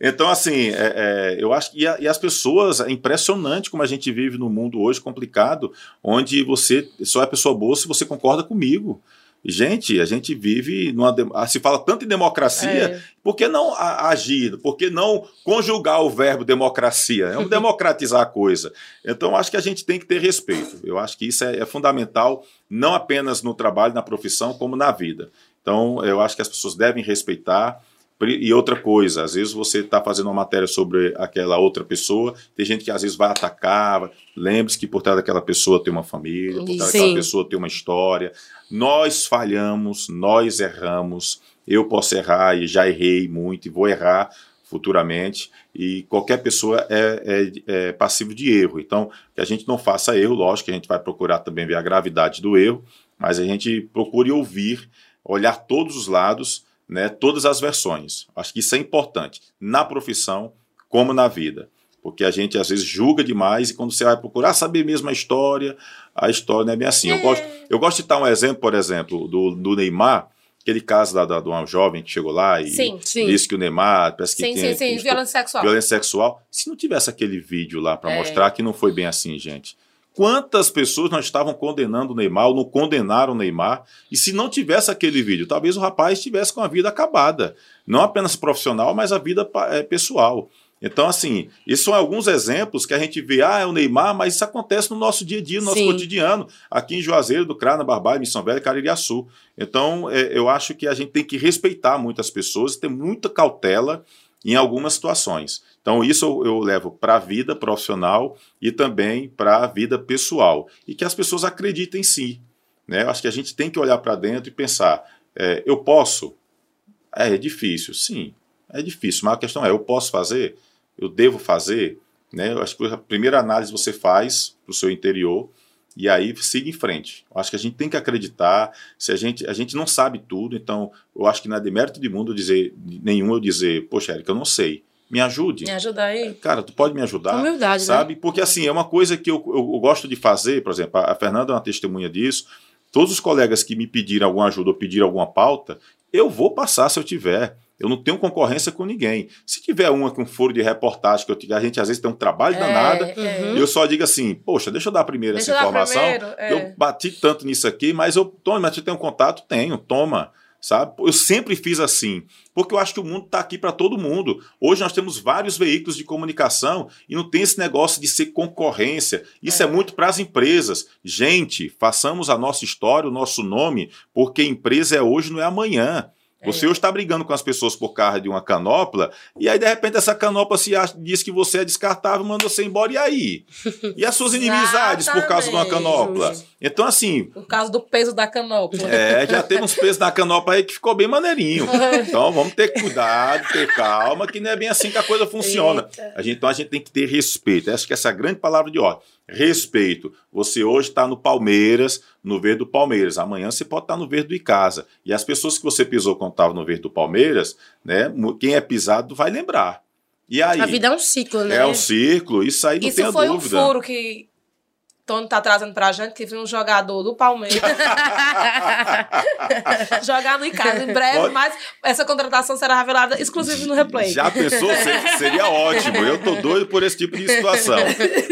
então, assim, é, é, eu acho que e, a- e as pessoas, é impressionante como a gente vive num mundo hoje complicado, onde você só é pessoa boa se você concorda comigo. Gente, a gente vive numa. ah, Se fala tanto em democracia, É. por que não agir? Por que não conjugar o verbo democracia? É um democratizar a coisa. Então, acho que a gente tem que ter respeito. Eu acho que isso é, é fundamental, não apenas no trabalho, na profissão, como na vida. Então, eu acho que as pessoas devem respeitar. E outra coisa, às vezes você está fazendo uma matéria sobre aquela outra pessoa, tem gente que às vezes vai atacar. Lembre-se que por trás daquela pessoa tem uma família, por trás Sim. daquela pessoa tem uma história. Nós falhamos, nós erramos. Eu posso errar e já errei muito e vou errar futuramente. E qualquer pessoa é, é, é passivo de erro. Então, que a gente não faça erro, lógico que a gente vai procurar também ver a gravidade do erro, mas a gente procure ouvir, olhar todos os lados, né, todas as versões. Acho que isso é importante, na profissão como na vida. Porque a gente às vezes julga demais e quando você vai procurar saber mesmo a história, a história não é bem assim. Eu, gosto, eu gosto de dar um exemplo, por exemplo, do, do Neymar, aquele caso da, da, de uma jovem que chegou lá e Sim, sim. disse que o Neymar parece que Sim, tem, sim, sim. Violência sexual. violência sexual. Se não tivesse aquele vídeo lá para É. mostrar que não foi bem assim, gente. Quantas pessoas não estavam condenando o Neymar ou não condenaram o Neymar? E se não tivesse aquele vídeo, talvez o rapaz estivesse com a vida acabada. Não apenas profissional, mas a vida eh, pessoal. Então, assim, esses são alguns exemplos que a gente vê, ah, é o Neymar, mas isso acontece no nosso dia a dia, no nosso Sim. cotidiano, aqui em Juazeiro, do Crana, Barbalho, Missão Velha e Caririaçu. Então, é, eu acho que a gente tem que respeitar muitas pessoas, ter muita cautela em algumas situações. Então, isso eu, levo para a vida profissional e também para a vida pessoal. E que as pessoas acreditem em si. Né? Eu acho que a gente tem que olhar para dentro e pensar: é, eu posso? É, é difícil, sim, é difícil, mas a questão é: eu posso fazer? Eu devo fazer? Né? Eu acho que a primeira análise você faz para o seu interior e aí siga em frente. Eu acho que a gente tem que acreditar. Se a gente a gente não sabe tudo, então eu acho que não é demérito de mundo dizer nenhum eu dizer, poxa, Érica, eu não sei. Me ajude. Me ajuda aí. Cara, tu pode me ajudar? Humildade, sabe? Porque assim, é uma coisa que eu, eu, eu gosto de fazer, por exemplo, a, Fernanda é uma testemunha disso. Todos os colegas que me pediram alguma ajuda ou pediram alguma pauta, eu vou passar se eu tiver. Eu não tenho concorrência com ninguém. Se tiver uma com foro de reportagem, que eu, tiver- a gente às vezes tem um trabalho danado, uhum. eu só digo assim, poxa, deixa eu dar primeiro Deixa eu essa dar informação. primeiro, é. Eu bati tanto nisso aqui, mas eu, Tony, mas você tem um contato? Tenho, toma. Sabe? Eu sempre fiz assim, porque eu acho que o mundo está aqui para todo mundo. Hoje nós temos vários veículos de comunicação e não tem esse negócio de ser concorrência. Isso é, muito para as empresas. Gente, façamos a nossa história, o nosso nome, porque empresa é hoje, não é amanhã. Você hoje está brigando com as pessoas por causa de uma canopla, e aí de repente essa canopla se acha, diz que você é descartável, manda você embora, e aí? E as suas inimizades por causa de uma canopla? Então, assim, Por causa do peso da canopla. é, já teve uns pesos na canopla aí que ficou bem maneirinho. Então vamos ter cuidado, ter calma, que não é bem assim que a coisa funciona. A gente, então a gente tem que ter respeito. Acho que essa é a grande palavra de ordem. Respeito. Você hoje está no Palmeiras, no verde do Palmeiras. Amanhã você pode estar no verde do Icasa. E as pessoas que você pisou quando estava no verde do Palmeiras, né? Quem é pisado vai lembrar. E aí? A vida é um ciclo, né? é um ciclo, isso aí não Isso tenha foi dúvida. um furo que Tony tá trazendo pra gente, que viu um jogador do Palmeiras jogar no Icasa em breve, Pode- mas essa contratação será revelada exclusiva no replay. Já pensou? Ser- Seria ótimo. Eu tô doido por esse tipo de situação.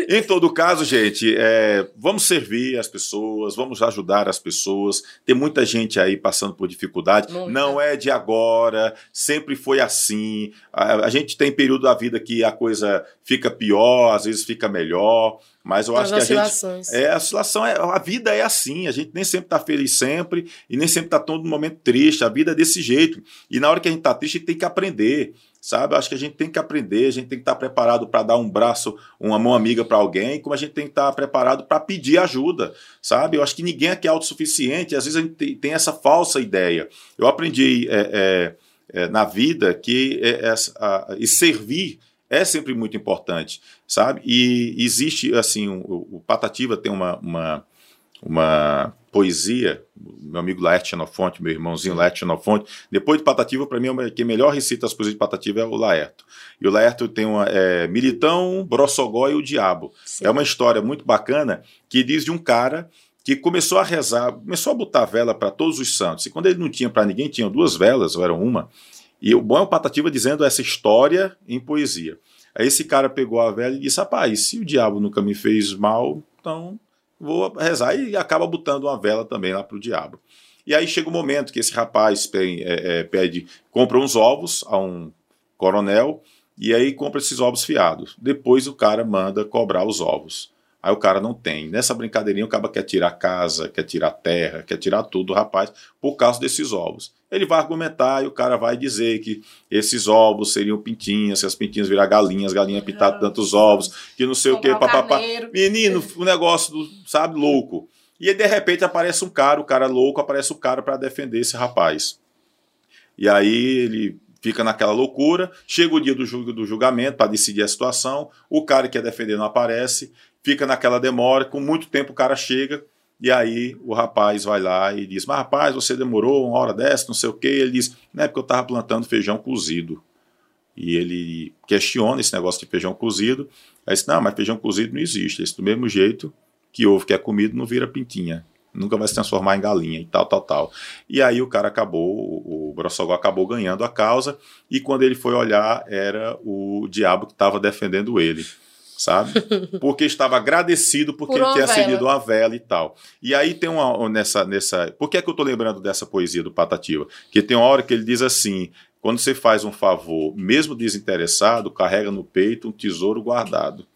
Em todo caso, gente, é, vamos servir as pessoas, vamos ajudar as pessoas. Tem muita gente aí passando por dificuldade. Muita. Não é de agora, sempre foi assim. A, a gente tem período da vida que a coisa fica pior, às vezes fica melhor. Mas eu As acho que a gente. É, a situação é. A vida é assim. A gente nem sempre tá feliz sempre e nem sempre tá todo momento triste. A vida é desse jeito. E na hora que a gente tá triste, a gente tem que aprender. Sabe? Eu acho que a gente tem que aprender, a gente tem que estar preparado para dar um braço, uma mão amiga para alguém, como a gente tem que estar preparado para pedir ajuda, sabe? Eu acho que ninguém aqui é autossuficiente, às vezes a gente tem, essa falsa ideia. Eu aprendi é, é, é, na vida que é, e servir é sempre muito importante, sabe? E existe, assim, o, o Patativa tem uma, uma, uma poesia, meu amigo Laerte Xenofonte, meu irmãozinho Laerte Xenofonte, depois de Patativa, para mim, o quem melhor recita as poesias de Patativa é o Laerto. E o Laerto tem uma é, Militão, Brossogó e o Diabo. Sim. É uma história muito bacana que diz de um cara que começou a rezar, começou a botar vela para todos os santos. E quando ele não tinha para ninguém, tinha duas velas, ou era uma. E o bom é o Patativa dizendo essa história em poesia. Aí esse cara pegou a vela e disse: Rapaz, se o diabo nunca me fez mal, então vou rezar. E acaba botando uma vela também lá para o diabo. E aí chega o momento que esse rapaz pe- é, é, pede, compra uns ovos a um coronel, e aí compra esses ovos fiados. Depois o cara manda cobrar os ovos. Aí o cara não tem. Nessa brincadeirinha o cara quer tirar casa, quer tirar terra, quer tirar tudo do rapaz por causa desses ovos. Ele vai argumentar e o cara vai dizer que esses ovos seriam pintinhas, se as pintinhas virar galinhas, galinha pintar tantos ovos, que não sei o que, Comprar um papapá. Menino, o negócio, do, sabe, louco. E aí, de repente aparece um cara, o cara louco, aparece o cara para defender esse rapaz. E aí ele fica naquela loucura, chega o dia do, julg- do julgamento para decidir a situação, o cara que ia defender não aparece, fica naquela demora, com muito tempo o cara chega, e aí o rapaz vai lá e diz, mas rapaz, você demorou uma hora dessa, não sei o quê, ele diz, não é porque eu estava plantando feijão cozido. E ele questiona esse negócio de feijão cozido, aí diz, não, mas feijão cozido não existe, esse do mesmo jeito que ovo que é comido não vira pintinha, nunca vai se transformar em galinha. E tal, tal, tal. E aí o cara acabou, o Brossogó acabou ganhando a causa, e quando ele foi olhar, era o diabo que estava defendendo ele, sabe? Porque estava agradecido porque Por ele tinha vela. acendido uma vela e tal. E aí tem uma, nessa, nessa... Por que, é que eu tô lembrando dessa poesia do Patativa? Que tem uma hora que ele diz assim, Quando você faz um favor, mesmo desinteressado, carrega no peito um tesouro guardado,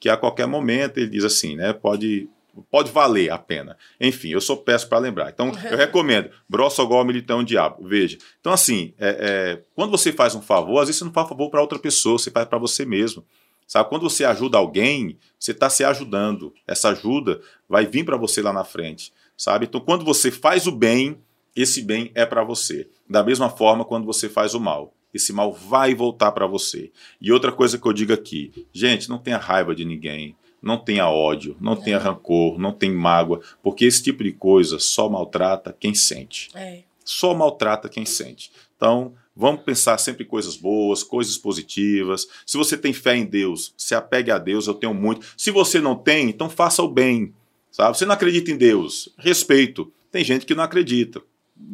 que a qualquer momento ele diz assim, né? Pode pode valer a pena. Enfim, eu sou péssimo para lembrar. Então, eu recomendo. Brossogol Militão Diabo. Veja. Então, assim, é, é, quando você faz um favor, às vezes você não faz favor para outra pessoa, você faz para você mesmo. Sabe, quando você ajuda alguém, você está se ajudando. Essa ajuda vai vir para você lá na frente. Sabe? Então, quando você faz o bem, esse bem é para você. Da mesma forma, quando você faz o mal, esse mal vai voltar para você. E outra coisa que eu digo aqui, gente, não tenha raiva de ninguém, não tenha ódio, não tenha rancor, não tenha mágoa, porque esse tipo de coisa só maltrata quem sente. É. Só maltrata quem sente. Então, vamos pensar sempre em coisas boas, coisas positivas. Se você tem fé em Deus, se apegue a Deus, eu tenho muito. Se você não tem, então faça o bem. Sabe? Você não acredita em Deus, respeito. Tem gente que não acredita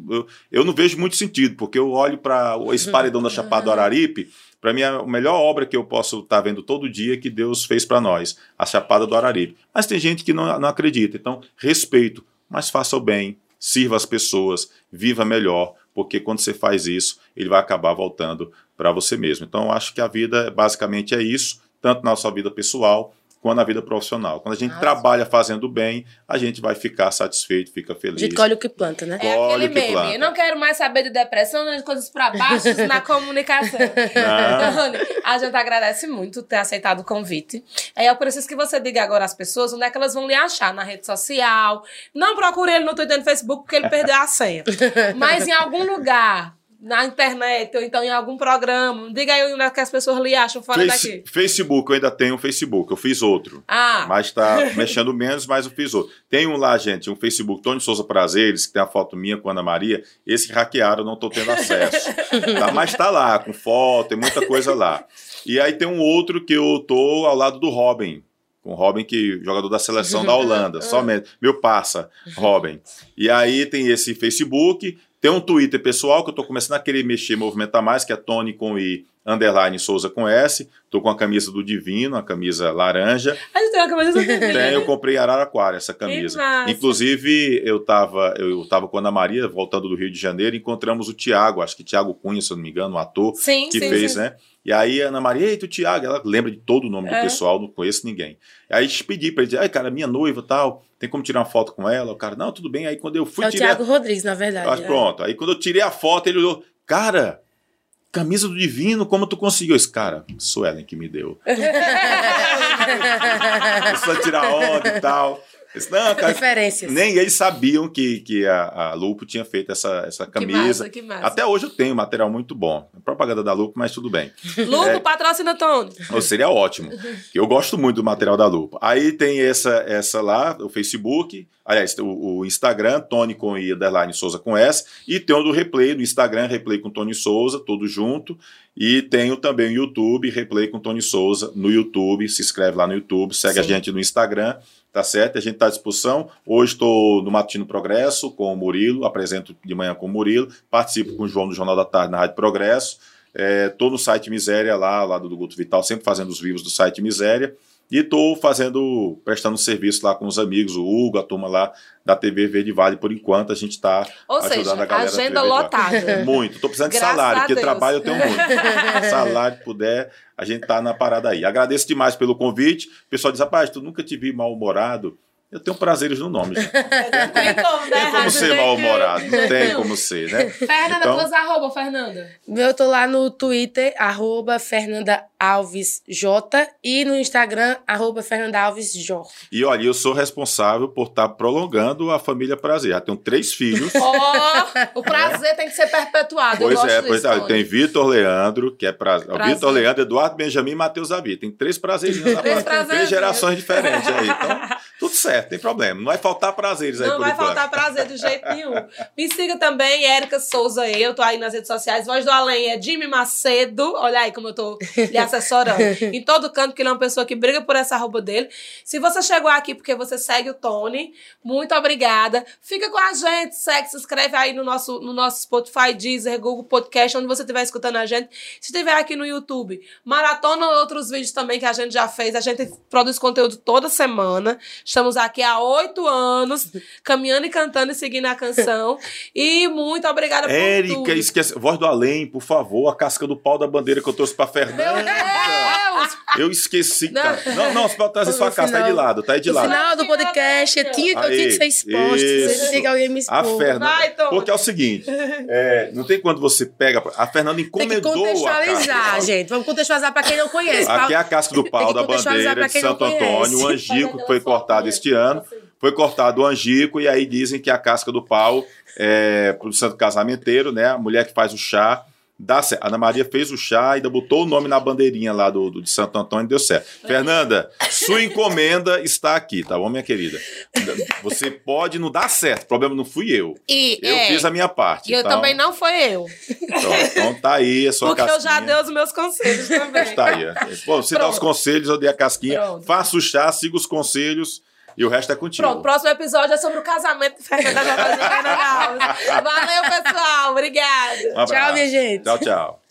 eu, eu não vejo muito sentido, porque eu olho para esse paredão da Chapada do Araripe, para mim a melhor obra que eu posso estar tá vendo todo dia que Deus fez para nós, a Chapada do Araripe. Mas tem gente que não, não acredita, então respeito, mas faça o bem, sirva as pessoas, viva melhor, porque quando você faz isso, ele vai acabar voltando para você mesmo. Então eu acho que a vida basicamente é isso, tanto na sua vida pessoal quanto na vida profissional. Quando a gente Nossa. trabalha fazendo bem, a gente vai ficar satisfeito, fica feliz. gente colhe o que planta, né? É Olha aquele meme. planta. Eu não quero mais saber de depressão, nem de coisas pra baixo na comunicação. A gente agradece muito ter aceitado o convite. É, eu preciso que você diga agora às pessoas onde é que elas vão lhe achar na rede social. Não procure ele no Twitter e no Facebook porque ele perdeu a senha. Mas em algum lugar, na internet ou então em algum programa, diga aí onde é que as pessoas lhe acham fora Face- daqui. Facebook, eu ainda tenho um Facebook, eu fiz outro. Ah, Mas tá mexendo menos, mas eu fiz outro. Tem um lá, gente, um Facebook, Tony Souza Prazeres, que tem a foto minha com a Ana Maria. Esse hackearam, eu não tô tendo acesso. Tá? Mas tá lá, com foto, tem muita coisa lá. E aí tem um outro que eu tô ao lado do Robin. Com o Robin, que jogador da seleção da Holanda, somente. Meu parça, Robin. E aí tem esse Facebook, tem um Twitter pessoal que eu tô começando a querer mexer, movimentar mais, que é Tony com I, underline Souza com S. Tô com a camisa do Divino, a camisa laranja. a gente tem uma camisa do Divino. Tem, eu comprei em Araraquara essa camisa. Inclusive, eu tava, eu tava com a Ana Maria, voltando do Rio de Janeiro, e encontramos o Tiago, acho que Tiago Cunha, se eu não me engano, um ator Sim, que sim, fez, sim. né? E aí a Ana Maria, eita, o Tiago, ela lembra de todo o nome do É. pessoal, não conheço ninguém. Aí pedi pra ele dizer, ai, cara, minha noiva e tal, tem como tirar uma foto com ela? O cara, não, tudo bem. Aí quando eu fui É o tirar. Thiago Rodrigues, na verdade. Ah, né? pronto. Aí quando eu tirei a foto, ele olhou, cara, camisa do Divino, como tu conseguiu? Esse cara, Suelen que me deu. Começou a tirar onda e tal. Disse, não, cara, Referências. nem eles sabiam que, que a, a Lupo tinha feito essa, essa Que camisa. massa, que massa. Até hoje eu tenho material muito bom. Propaganda da Lupo, mas tudo bem. Lupo, É. patrocina Tony. Seria ótimo. Eu gosto muito do material da Lupa. Aí tem essa, essa lá, o Facebook, aliás, o, o Instagram, Tony com I, underline Souza com S, e tem o do Replay, no Instagram, Replay com Tony Souza, tudo junto. E tenho também o YouTube, Replay com Tony Souza, no YouTube. Se inscreve lá no YouTube, segue a Sim. gente no Instagram, tá certo? A gente tá à disposição. Hoje estou no Matino Progresso com o Murilo, apresento de manhã com o Murilo, participo com o João do Jornal da Tarde na Rádio Progresso. Estou no site Miséria lá, lado do Guto Vital, sempre fazendo os vivos do site Miséria. E estou fazendo, prestando serviço lá com os amigos, o Hugo, a turma lá da TV Verde Vale, por enquanto a gente está Ou ajudando seja, a galera da agenda lotada. Muito, estou precisando de Graças salário, a porque trabalho eu tenho muito. salário puder, a gente tá na parada aí. Agradeço demais pelo convite. O pessoal diz, rapaz, tu nunca te vi mal-humorado. Eu tenho prazeres no nome, gente. Não tem como, né? Tem como ser mal-humorado, não tem como ser, né? Fernanda, Então- tuas arroba, Fernanda. Eu tô lá no Twitter, arroba Fernanda Alves J, e no Instagram, arroba Fernanda Alves J. E olha, eu sou responsável por estar prolongando a família Prazer. Já tenho três filhos. Ó, o prazer tem que ser perpetuado. eu Pois gosto é, disso, pois é. Tem Vitor Leandro, que é prazer. Prazer. Vitor Leandro, Eduardo Benjamin e Matheus Davi. Tem três prazerinhos lá. Três pra-. Três gerações diferentes aí. Então, tudo certo, tem problema. Não vai faltar prazeres aí Não por vai enquanto. faltar prazer de jeito nenhum. Me siga também, Érica Souza. Eu tô aí nas redes sociais. Voz do Além é Jimmy Macedo. Olha aí como eu tô lhe assessorando. em todo canto, porque ele é uma pessoa que briga por essa roupa dele. Se você chegou aqui porque você segue o Tony, muito obrigada. Fica com a gente, segue, se inscreve aí no nosso, no nosso Spotify, Deezer, Google Podcast, onde você estiver escutando a gente. Se estiver aqui no YouTube, maratona outros vídeos também que a gente já fez. A gente produz conteúdo toda semana. Estamos aqui há oito anos, caminhando e cantando e seguindo a canção. E muito obrigada por Érica, tudo. esquece. Voz do além, por favor, a casca do pau da bandeira que eu trouxe pra Fernanda. Deus! Eu esqueci, Não. cara. Não, não, você pode trazer sua casca, tá aí de lado, tá aí de No lado. final do podcast, eu tinha, eu tinha que ser exposto. isso. Você tinha que alguém me expor. A Fernanda. Vai. Porque é o seguinte: é, não tem quando você pega. A Fernanda Tem que encomendou a contextualizar, casca. gente. Vamos contextualizar pra quem não conhece. Aqui é a casca do pau da bandeira de Santo Antônio, o angico que foi cortado este ano. Foi cortado o angico, e aí dizem que a casca do pau é pro santo casamenteiro, né? A mulher que faz o chá. Dá certo. Ana Maria fez o chá, ainda botou o nome na bandeirinha lá do, do- de Santo Antônio e deu certo. Fernanda, sua encomenda está aqui, tá bom, minha querida? Você pode não dar certo, o problema não fui eu. E, Eu é, fiz a minha parte. e eu então, também não foi eu. Então, então tá aí a sua Porque eu já casquinha. dei os meus conselhos também. Tá aí. é. Bom, você dá Pronto. os conselhos, eu dei a casquinha. Pronto. Faça o chá, siga os conselhos e o resto é contigo. Pronto, próximo episódio é sobre o casamento de Fernanda Javazinho Fernanda Alves. Valeu, pessoal. Obrigada. Um. Tchau, minha gente. Tchau, tchau.